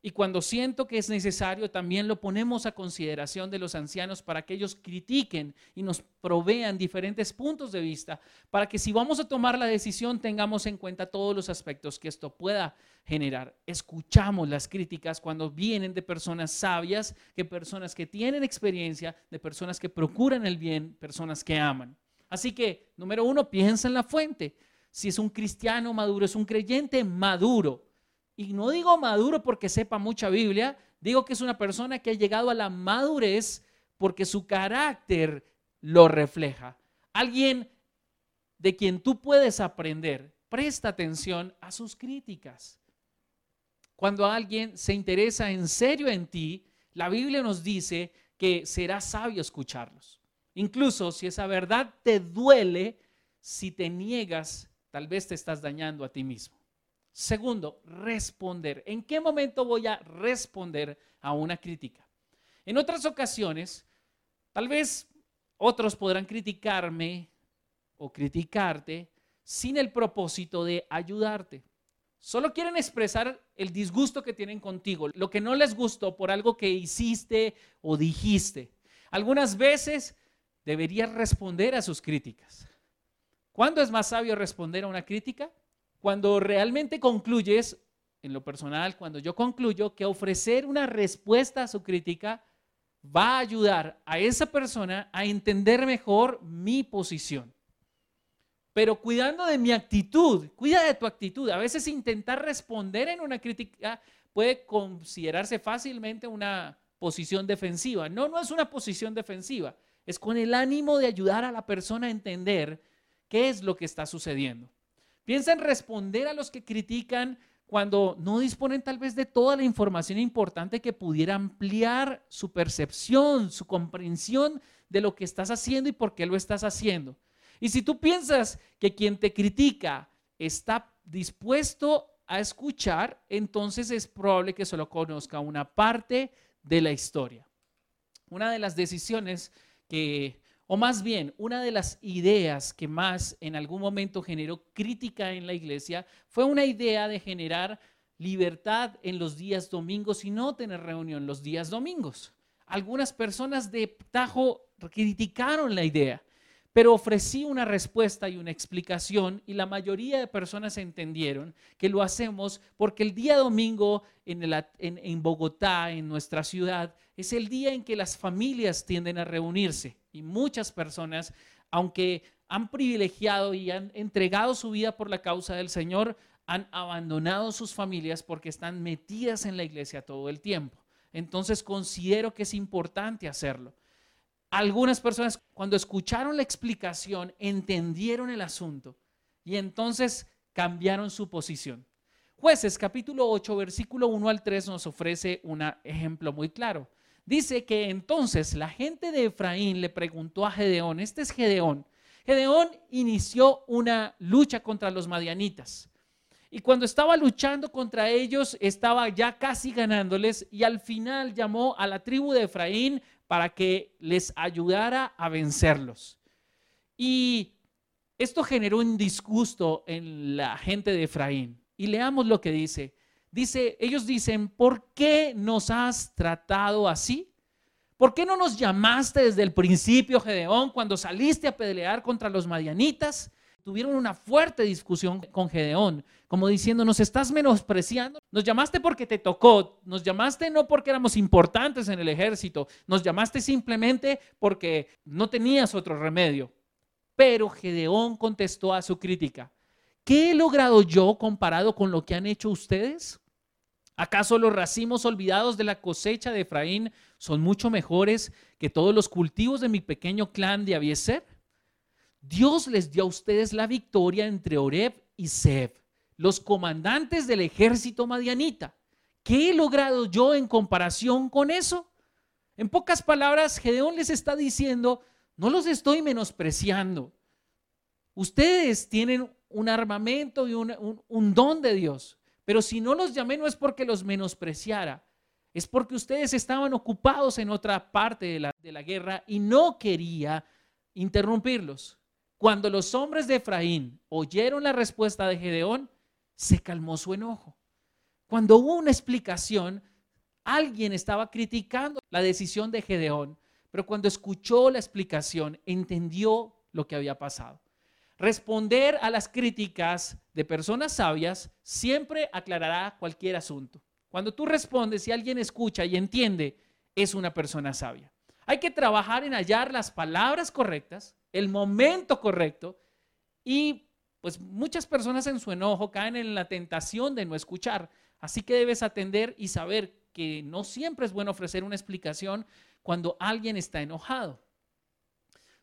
Y cuando siento que es necesario, también lo ponemos a consideración de los ancianos para que ellos critiquen y nos provean diferentes puntos de vista, para que si vamos a tomar la decisión tengamos en cuenta todos los aspectos que esto pueda generar. Escuchamos las críticas cuando vienen de personas sabias, que personas que tienen experiencia, de personas que procuran el bien, personas que aman. Así que, número uno, piensa en la fuente. Si es un cristiano maduro, es un creyente maduro y no digo maduro porque sepa mucha Biblia, digo que es una persona que ha llegado a la madurez porque su carácter lo refleja. Alguien de quien tú puedes aprender. Presta atención a sus críticas. Cuando alguien se interesa en serio en ti, la Biblia nos dice que será sabio escucharlos. Incluso si esa verdad te duele, si te niegas, tal vez te estás dañando a ti mismo. Segundo, responder. ¿En qué momento voy a responder a una crítica? En otras ocasiones, tal vez otros podrán criticarme o criticarte sin el propósito de ayudarte. Solo quieren expresar el disgusto que tienen contigo, lo que no les gustó por algo que hiciste o dijiste. Algunas veces deberías responder a sus críticas. ¿Cuándo es más sabio responder a una crítica? Cuando realmente concluyes, en lo personal, cuando yo concluyo que ofrecer una respuesta a su crítica va a ayudar a esa persona a entender mejor mi posición. Pero cuidando de mi actitud, cuida de tu actitud. A veces intentar responder en una crítica puede considerarse fácilmente una posición defensiva. No, no es una posición defensiva. Es con el ánimo de ayudar a la persona a entender qué es lo que está sucediendo. Piensa en responder a los que critican cuando no disponen tal vez de toda la información importante que pudiera ampliar su percepción, su comprensión de lo que estás haciendo y por qué lo estás haciendo. Y si tú piensas que quien te critica está dispuesto a escuchar, entonces es probable que solo conozca una parte de la historia. Una de las decisiones que, o más bien, una de las ideas que más en algún momento generó crítica en la iglesia fue una idea de generar libertad en los días domingos y no tener reunión los días domingos. Algunas personas de Tajo criticaron la idea, pero ofrecí una respuesta y una explicación y la mayoría de personas entendieron que lo hacemos porque el día domingo en, Bogotá, en nuestra ciudad, es el día en que las familias tienden a reunirse y muchas personas, aunque han privilegiado y han entregado su vida por la causa del Señor, han abandonado sus familias porque están metidas en la iglesia todo el tiempo. Entonces considero que es importante hacerlo. Algunas personas cuando escucharon la explicación entendieron el asunto y entonces cambiaron su posición. Jueces capítulo 8 versículo 1 al 3 nos ofrece un ejemplo muy claro. Dice que entonces la gente de Efraín le preguntó a Gedeón, este es Gedeón, Gedeón inició una lucha contra los madianitas. Y cuando estaba luchando contra ellos, estaba ya casi ganándoles y al final llamó a la tribu de Efraín para que les ayudara a vencerlos. Y esto generó un disgusto en la gente de Efraín. Y leamos lo que dice. Dice, ellos dicen, ¿por qué nos has tratado así? ¿Por qué no nos llamaste desde el principio, Gedeón, cuando saliste a pelear contra los madianitas? tuvieron una fuerte discusión con Gedeón, como diciendo, nos estás menospreciando, nos llamaste porque te tocó, nos llamaste no porque éramos importantes en el ejército, nos llamaste simplemente porque no tenías otro remedio. Pero Gedeón contestó a su crítica, ¿qué he logrado yo comparado con lo que han hecho ustedes? ¿Acaso los racimos olvidados de la cosecha de Efraín son mucho mejores que todos los cultivos de mi pequeño clan de Abieser? Dios les dio a ustedes la victoria entre Oreb y Seb, los comandantes del ejército madianita. ¿Qué he logrado yo en comparación con eso? En pocas palabras, Gedeón les está diciendo, no los estoy menospreciando. Ustedes tienen un armamento y un, don de Dios, pero si no los llamé no es porque los menospreciara, es porque ustedes estaban ocupados en otra parte de la, de la guerra y no quería interrumpirlos. Cuando los hombres de Efraín oyeron la respuesta de Gedeón, se calmó su enojo. Cuando hubo una explicación, alguien estaba criticando la decisión de Gedeón, pero cuando escuchó la explicación, entendió lo que había pasado. Responder a las críticas de personas sabias siempre aclarará cualquier asunto. Cuando tú respondes y alguien escucha y entiende, es una persona sabia. Hay que trabajar en hallar las palabras correctas, el momento correcto y pues muchas personas en su enojo caen en la tentación de no escuchar. Así que debes atender y saber que no siempre es bueno ofrecer una explicación cuando alguien está enojado,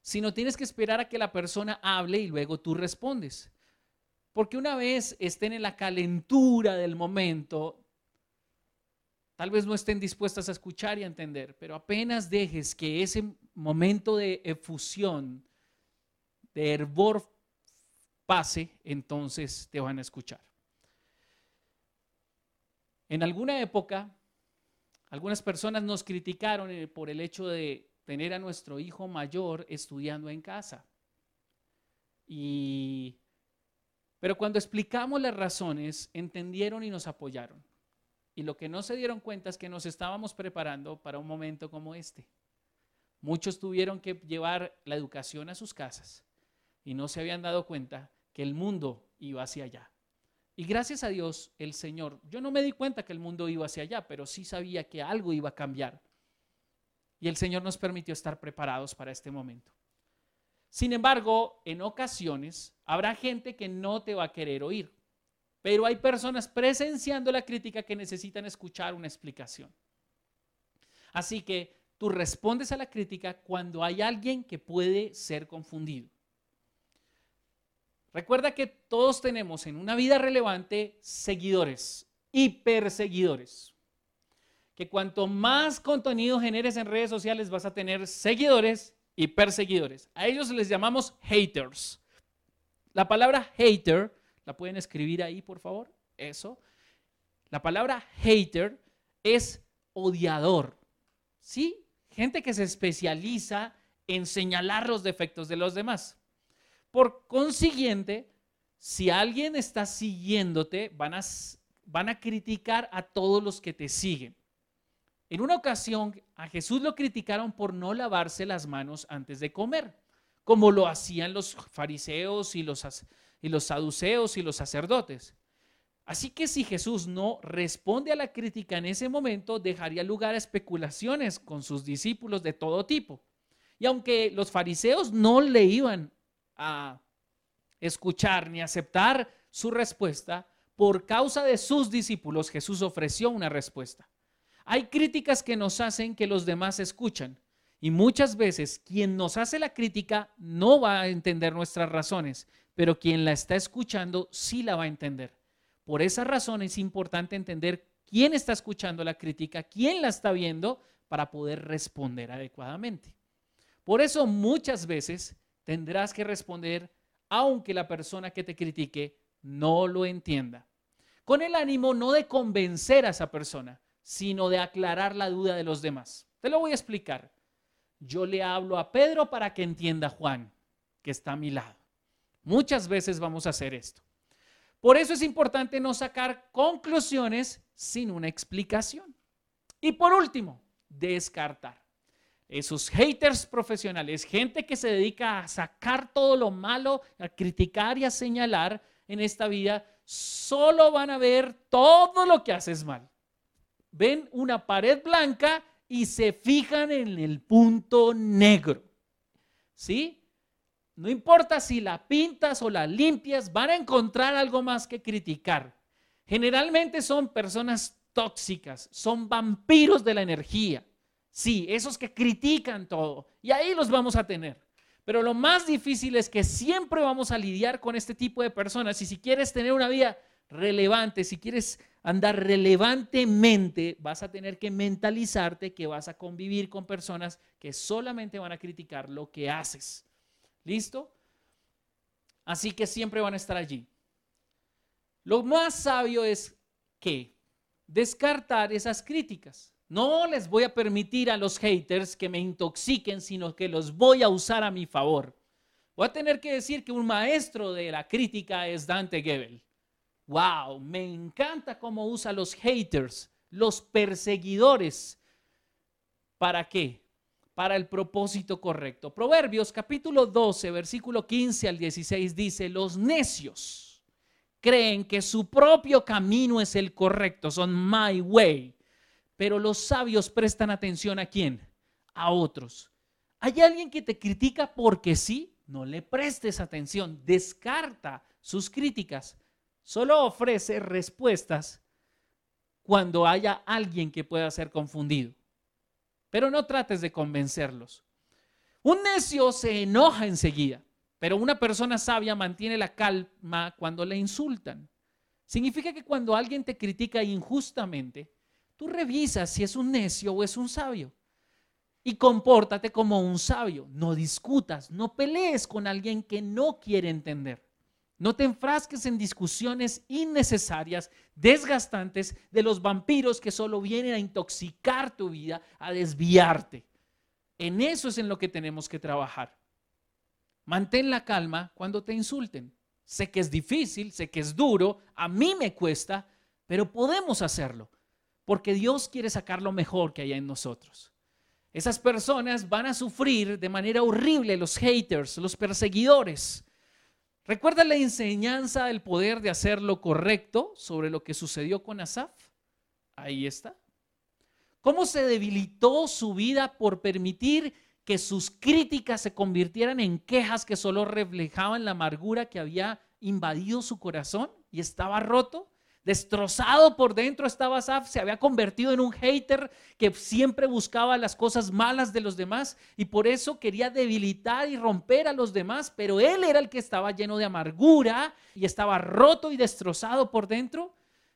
sino tienes que esperar a que la persona hable y luego tú respondes. Porque una vez estén en la calentura del momento, Tal vez no estén dispuestas a escuchar y a entender, pero apenas dejes que ese momento de efusión, de hervor pase, entonces te van a escuchar. En alguna época, algunas personas nos criticaron eh, por el hecho de tener a nuestro hijo mayor estudiando en casa. Y, pero cuando explicamos las razones, entendieron y nos apoyaron. Y lo que no se dieron cuenta es que nos estábamos preparando para un momento como este. Muchos tuvieron que llevar la educación a sus casas y no se habían dado cuenta que el mundo iba hacia allá. Y gracias a Dios, el Señor, yo no me di cuenta que el mundo iba hacia allá, pero sí sabía que algo iba a cambiar. Y el Señor nos permitió estar preparados para este momento. Sin embargo, en ocasiones habrá gente que no te va a querer oír. Pero hay personas presenciando la crítica que necesitan escuchar una explicación. Así que tú respondes a la crítica cuando hay alguien que puede ser confundido. Recuerda que todos tenemos en una vida relevante seguidores y perseguidores. Que cuanto más contenido generes en redes sociales vas a tener seguidores y perseguidores. A ellos les llamamos haters. La palabra hater ¿La pueden escribir ahí, por favor? Eso. La palabra hater es odiador. ¿Sí? Gente que se especializa en señalar los defectos de los demás. Por consiguiente, si alguien está siguiéndote, van a, van a criticar a todos los que te siguen. En una ocasión a Jesús lo criticaron por no lavarse las manos antes de comer, como lo hacían los fariseos y los, y los saduceos y los sacerdotes. Así que si Jesús no responde a la crítica en ese momento, dejaría lugar a especulaciones con sus discípulos de todo tipo. Y aunque los fariseos no le iban a escuchar ni aceptar su respuesta, por causa de sus discípulos Jesús ofreció una respuesta. Hay críticas que nos hacen que los demás escuchan y muchas veces quien nos hace la crítica no va a entender nuestras razones, pero quien la está escuchando sí la va a entender. Por esa razón es importante entender quién está escuchando la crítica, quién la está viendo para poder responder adecuadamente. Por eso muchas veces tendrás que responder aunque la persona que te critique no lo entienda. Con el ánimo no de convencer a esa persona, sino de aclarar la duda de los demás. Te lo voy a explicar. Yo le hablo a Pedro para que entienda a Juan, que está a mi lado. Muchas veces vamos a hacer esto. Por eso es importante no sacar conclusiones sin una explicación. Y por último, descartar. Esos haters profesionales, gente que se dedica a sacar todo lo malo, a criticar y a señalar en esta vida, solo van a ver todo lo que haces mal. Ven una pared blanca y se fijan en el punto negro. ¿Sí? No importa si la pintas o la limpias, van a encontrar algo más que criticar. Generalmente son personas tóxicas, son vampiros de la energía. Sí, esos que critican todo. Y ahí los vamos a tener. Pero lo más difícil es que siempre vamos a lidiar con este tipo de personas. Y si quieres tener una vida relevante, si quieres andar relevantemente, vas a tener que mentalizarte que vas a convivir con personas que solamente van a criticar lo que haces. ¿Listo? Así que siempre van a estar allí. Lo más sabio es que descartar esas críticas. No les voy a permitir a los haters que me intoxiquen, sino que los voy a usar a mi favor. Voy a tener que decir que un maestro de la crítica es Dante Gebel. Wow, me encanta cómo usa los haters, los perseguidores. ¿Para qué? Para el propósito correcto. Proverbios capítulo 12, versículo 15 al 16 dice, los necios creen que su propio camino es el correcto, son my way pero los sabios prestan atención a quién? A otros. ¿Hay alguien que te critica porque sí? No le prestes atención, descarta sus críticas. Solo ofrece respuestas cuando haya alguien que pueda ser confundido. Pero no trates de convencerlos. Un necio se enoja enseguida, pero una persona sabia mantiene la calma cuando le insultan. Significa que cuando alguien te critica injustamente, Tú revisas si es un necio o es un sabio. Y compórtate como un sabio. No discutas, no pelees con alguien que no quiere entender. No te enfrasques en discusiones innecesarias, desgastantes de los vampiros que solo vienen a intoxicar tu vida, a desviarte. En eso es en lo que tenemos que trabajar. Mantén la calma cuando te insulten. Sé que es difícil, sé que es duro, a mí me cuesta, pero podemos hacerlo porque Dios quiere sacar lo mejor que hay en nosotros. Esas personas van a sufrir de manera horrible los haters, los perseguidores. ¿Recuerda la enseñanza del poder de hacer lo correcto sobre lo que sucedió con Asaf? Ahí está. ¿Cómo se debilitó su vida por permitir que sus críticas se convirtieran en quejas que solo reflejaban la amargura que había invadido su corazón y estaba roto? Destrozado por dentro estaba Asaf, se había convertido en un hater que siempre buscaba las cosas malas de los demás y por eso quería debilitar y romper a los demás, pero él era el que estaba lleno de amargura y estaba roto y destrozado por dentro.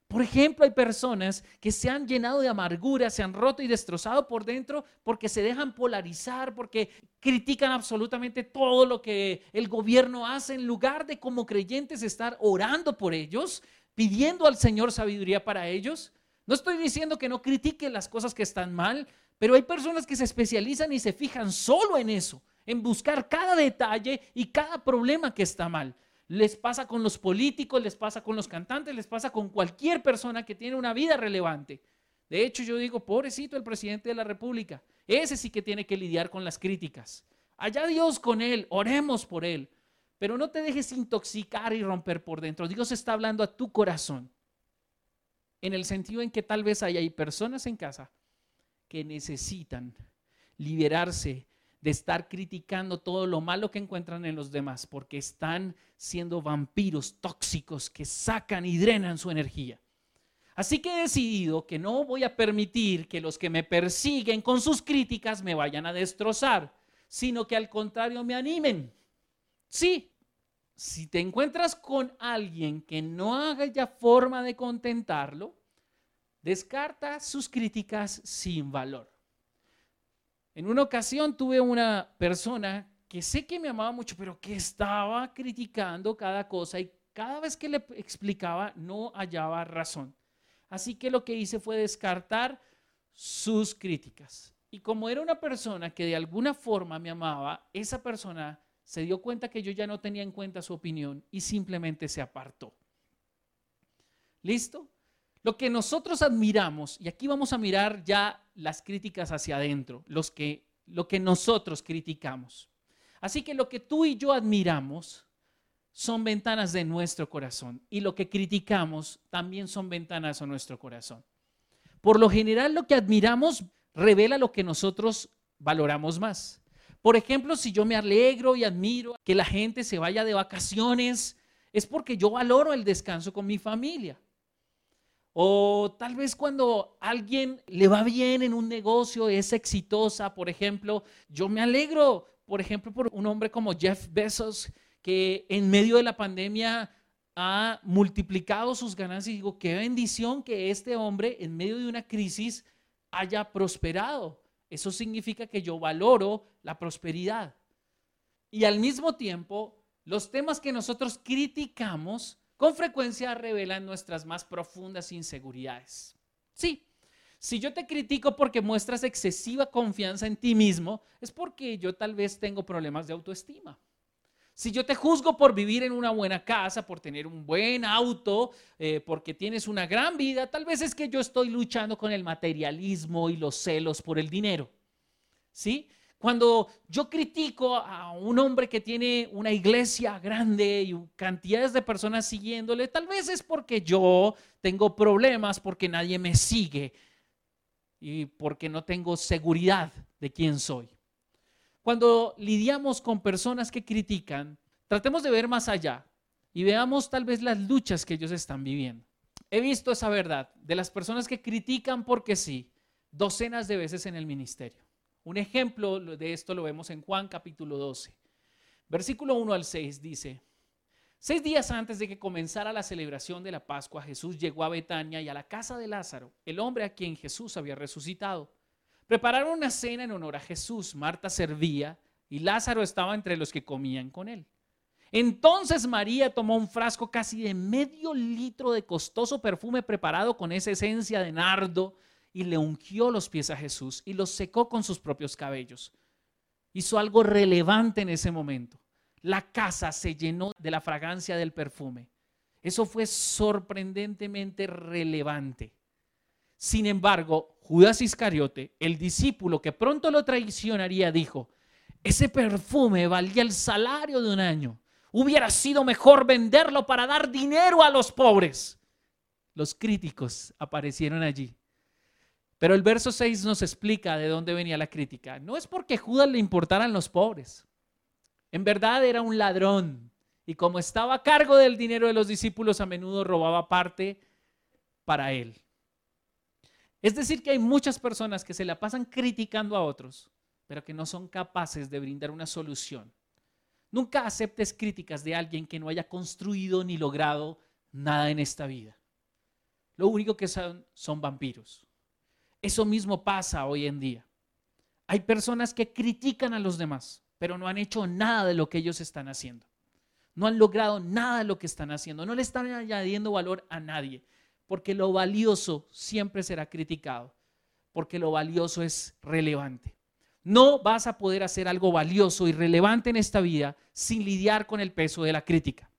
Por ejemplo, hay personas que se han llenado de amargura, se han roto y destrozado por dentro porque se dejan polarizar, porque critican absolutamente todo lo que el gobierno hace en lugar de como creyentes estar orando por ellos, pidiendo al Señor sabiduría para ellos. No estoy diciendo que no critique las cosas que están mal, Pero hay personas que se especializan y se fijan solo en eso, en buscar cada detalle y cada problema que está mal. Les pasa con los políticos, les pasa con los cantantes, les pasa con cualquier persona que tiene una vida relevante. De hecho, yo digo, pobrecito el presidente de la República, ese sí que tiene que lidiar con las críticas. Allá Dios con él, oremos por él. Pero no te dejes intoxicar y romper por dentro. Dios está hablando a tu corazón. En el sentido en que tal vez hay personas en casa que necesitan liberarse de estar criticando todo lo malo que encuentran en los demás, porque están siendo vampiros tóxicos que sacan y drenan su energía. Así que he decidido que no voy a permitir que los que me persiguen con sus críticas me vayan a destrozar, sino que al contrario me animen. Sí, si te encuentras con alguien que no haga ya forma de contentarlo, descarta sus críticas sin valor. En una ocasión tuve una persona que sé que me amaba mucho, pero que estaba criticando cada cosa y cada vez que le explicaba no hallaba razón. Así que lo que hice fue descartar sus críticas. Y como era una persona que de alguna forma me amaba, esa persona se dio cuenta que yo ya no tenía en cuenta su opinión y simplemente se apartó. ¿Listo? Lo que nosotros admiramos, y aquí vamos a mirar ya las críticas hacia adentro, los que, lo que nosotros criticamos. Así que lo que tú y yo admiramos son ventanas de nuestro corazón y lo que criticamos también son ventanas a nuestro corazón. Por lo general lo que admiramos revela lo que nosotros valoramos más. Por ejemplo, si yo me alegro y admiro que la gente se vaya de vacaciones, es porque yo valoro el descanso con mi familia. O tal vez cuando alguien le va bien en un negocio, es exitosa, por ejemplo, yo me alegro, por ejemplo, por un hombre como Jeff Bezos, que en medio de la pandemia ha multiplicado sus ganancias. Y digo, qué bendición que este hombre en medio de una crisis haya prosperado. Eso significa que yo valoro la prosperidad. Y al mismo tiempo, los temas que nosotros criticamos con frecuencia revelan nuestras más profundas inseguridades. Sí, si yo te critico porque muestras excesiva confianza en ti mismo, es porque yo tal vez tengo problemas de autoestima. Si yo te juzgo por vivir en una buena casa, por tener un buen auto, eh, porque tienes una gran vida, tal vez es que yo estoy luchando con el materialismo y los celos por el dinero. ¿Sí? Cuando yo critico a un hombre que tiene una iglesia grande y cantidades de personas siguiéndole, tal vez es porque yo tengo problemas, porque nadie me sigue y porque no tengo seguridad de quién soy. Cuando lidiamos con personas que critican, tratemos de ver más allá y veamos tal vez las luchas que ellos están viviendo. He visto esa verdad de las personas que critican porque sí, docenas de veces en el ministerio. Un ejemplo de esto lo vemos en Juan capítulo 12. Versículo 1 al 6 dice, Seis días antes de que comenzara la celebración de la Pascua, Jesús llegó a Betania y a la casa de Lázaro, el hombre a quien Jesús había resucitado. Prepararon una cena en honor a Jesús. Marta servía y Lázaro estaba entre los que comían con él. Entonces María tomó un frasco casi de medio litro de costoso perfume preparado con esa esencia de nardo y le ungió los pies a Jesús y los secó con sus propios cabellos. Hizo algo relevante en ese momento. La casa se llenó de la fragancia del perfume. Eso fue sorprendentemente relevante. Sin embargo, Judas Iscariote, el discípulo que pronto lo traicionaría, dijo, ese perfume valía el salario de un año. Hubiera sido mejor venderlo para dar dinero a los pobres. Los críticos aparecieron allí pero el verso 6 nos explica de dónde venía la crítica. No es porque Judas le importaran los pobres. En verdad era un ladrón. Y como estaba a cargo del dinero de los discípulos, a menudo robaba parte para él. Es decir, que hay muchas personas que se la pasan criticando a otros, pero que no son capaces de brindar una solución. Nunca aceptes críticas de alguien que no haya construido ni logrado nada en esta vida. Lo único que son son vampiros. Eso mismo pasa hoy en día. Hay personas que critican a los demás, pero no han hecho nada de lo que ellos están haciendo. No han logrado nada de lo que están haciendo. No le están añadiendo valor a nadie, porque lo valioso siempre será criticado. porque lo valioso es relevante. No vas a poder hacer algo valioso y relevante en esta vida sin lidiar con el peso de la crítica.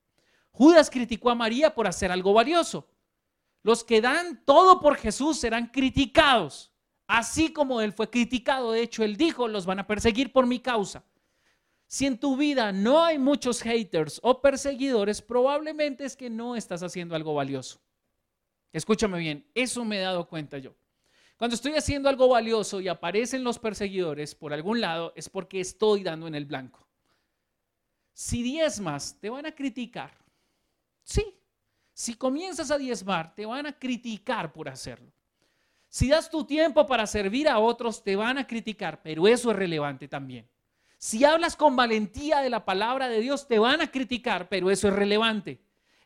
Judas criticó a María por hacer algo valioso. Los que dan todo por Jesús serán criticados, así como él fue criticado. De hecho, él dijo, los van a perseguir por mi causa. Si en tu vida no hay muchos haters o perseguidores, probablemente es que no estás haciendo algo valioso. Escúchame bien, eso me he dado cuenta yo. Cuando estoy haciendo algo valioso y aparecen los perseguidores por algún lado, es porque estoy dando en el blanco. Si diezmas, te van a criticar. Sí. Si comienzas a diezmar, te van a criticar por hacerlo. Si das tu tiempo para servir a otros, te van a criticar, pero eso es relevante también. Si hablas con valentía de la palabra de Dios, te van a criticar, pero eso es relevante.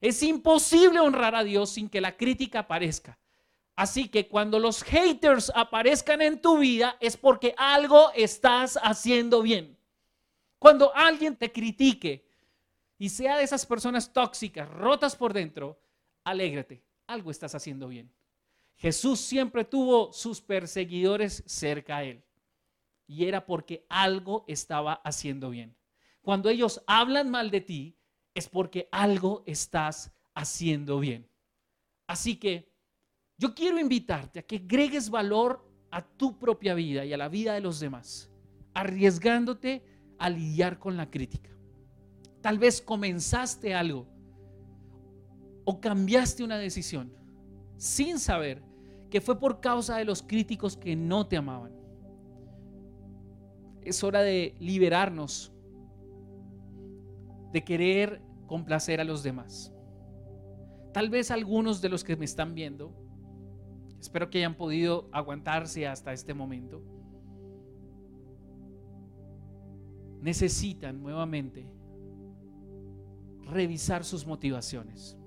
Es imposible honrar a Dios sin que la crítica aparezca. Así que cuando los haters aparezcan en tu vida es porque algo estás haciendo bien. Cuando alguien te critique y sea de esas personas tóxicas, rotas por dentro, alégrate, algo estás haciendo bien. Jesús siempre tuvo sus perseguidores cerca a él y era porque algo estaba haciendo bien. Cuando ellos hablan mal de ti es porque algo estás haciendo bien. Así que yo quiero invitarte a que agregues valor a tu propia vida y a la vida de los demás, arriesgándote a lidiar con la crítica. Tal vez comenzaste algo o cambiaste una decisión sin saber que fue por causa de los críticos que no te amaban. Es hora de liberarnos de querer complacer a los demás. Tal vez algunos de los que me están viendo Espero que hayan podido aguantarse hasta este momento. Necesitan nuevamente revisar sus motivaciones.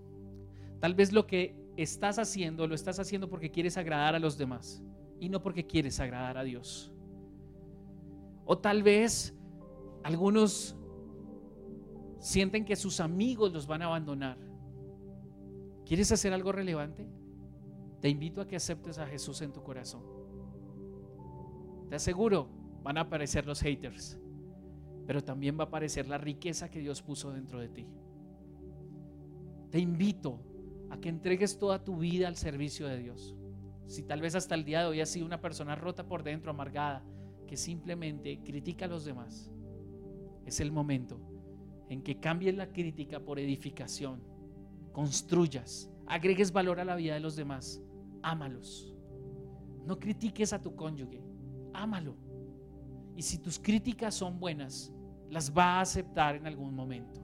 Tal vez lo que estás haciendo lo estás haciendo porque quieres agradar a los demás y no porque quieres agradar a Dios. O tal vez algunos sienten que sus amigos los van a abandonar. ¿Quieres hacer algo relevante? te invito a que aceptes a Jesús en tu corazón. Te aseguro, van a aparecer los haters, pero también va a aparecer la riqueza que Dios puso dentro de ti. Te invito a que entregues toda tu vida al servicio de Dios. Si tal vez hasta el día de hoy has sido una persona rota por dentro, amargada, que simplemente critica a los demás, es el momento en que cambies la crítica por edificación, construyas, agregues valor a la vida de los demás ámalos. No critiques a tu cónyuge, ámalo. Y si tus críticas son buenas, las va a aceptar en algún momento.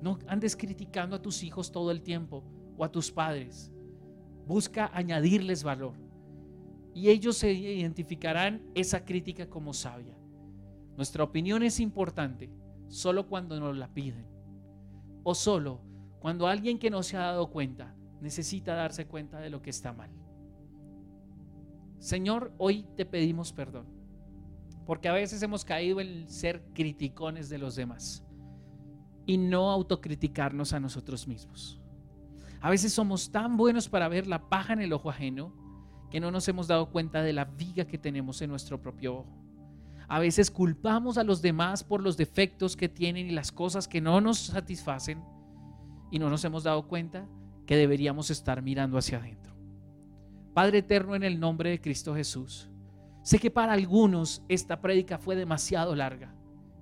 No andes criticando a tus hijos todo el tiempo o a tus padres. Busca añadirles valor. Y ellos se identificarán esa crítica como sabia. Nuestra opinión es importante solo cuando nos la piden. O solo cuando alguien que no se ha dado cuenta necesita darse cuenta de lo que está mal. Señor, hoy te pedimos perdón, porque a veces hemos caído en ser criticones de los demás y no autocriticarnos a nosotros mismos. A veces somos tan buenos para ver la paja en el ojo ajeno que no nos hemos dado cuenta de la viga que tenemos en nuestro propio ojo. A veces culpamos a los demás por los defectos que tienen y las cosas que no nos satisfacen y no nos hemos dado cuenta que deberíamos estar mirando hacia adentro. Padre eterno, en el nombre de Cristo Jesús, sé que para algunos esta prédica fue demasiado larga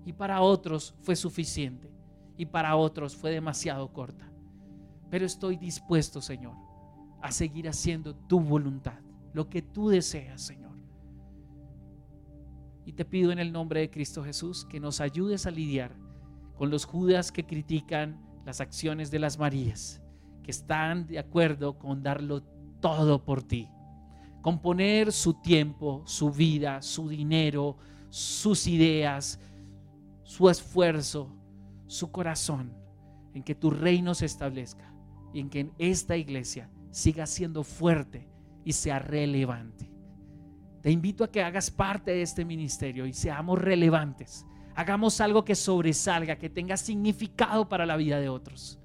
y para otros fue suficiente y para otros fue demasiado corta. Pero estoy dispuesto, Señor, a seguir haciendo tu voluntad, lo que tú deseas, Señor. Y te pido en el nombre de Cristo Jesús que nos ayudes a lidiar con los judas que critican las acciones de las Marías están de acuerdo con darlo todo por ti, con poner su tiempo, su vida, su dinero, sus ideas, su esfuerzo, su corazón, en que tu reino se establezca y en que esta iglesia siga siendo fuerte y sea relevante. Te invito a que hagas parte de este ministerio y seamos relevantes. Hagamos algo que sobresalga, que tenga significado para la vida de otros.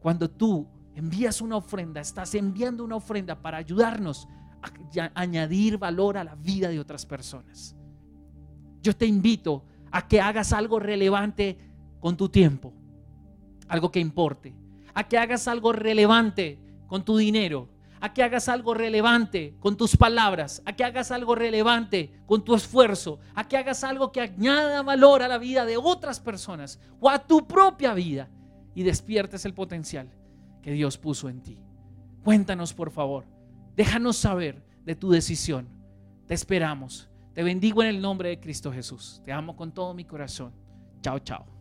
Cuando tú envías una ofrenda, estás enviando una ofrenda para ayudarnos añadir valor a la vida de otras personas. Yo te invito a que hagas algo relevante con tu tiempo, algo que importe, a que hagas algo relevante con tu dinero, a que hagas algo relevante con tus palabras, a que hagas algo relevante con tu esfuerzo, a que hagas algo que añada valor a la vida de otras personas o a tu propia vida y despiertes el potencial que Dios puso en ti. Cuéntanos, por favor. Déjanos saber de tu decisión. Te esperamos. Te bendigo en el nombre de Cristo Jesús. Te amo con todo mi corazón. Chao, chao.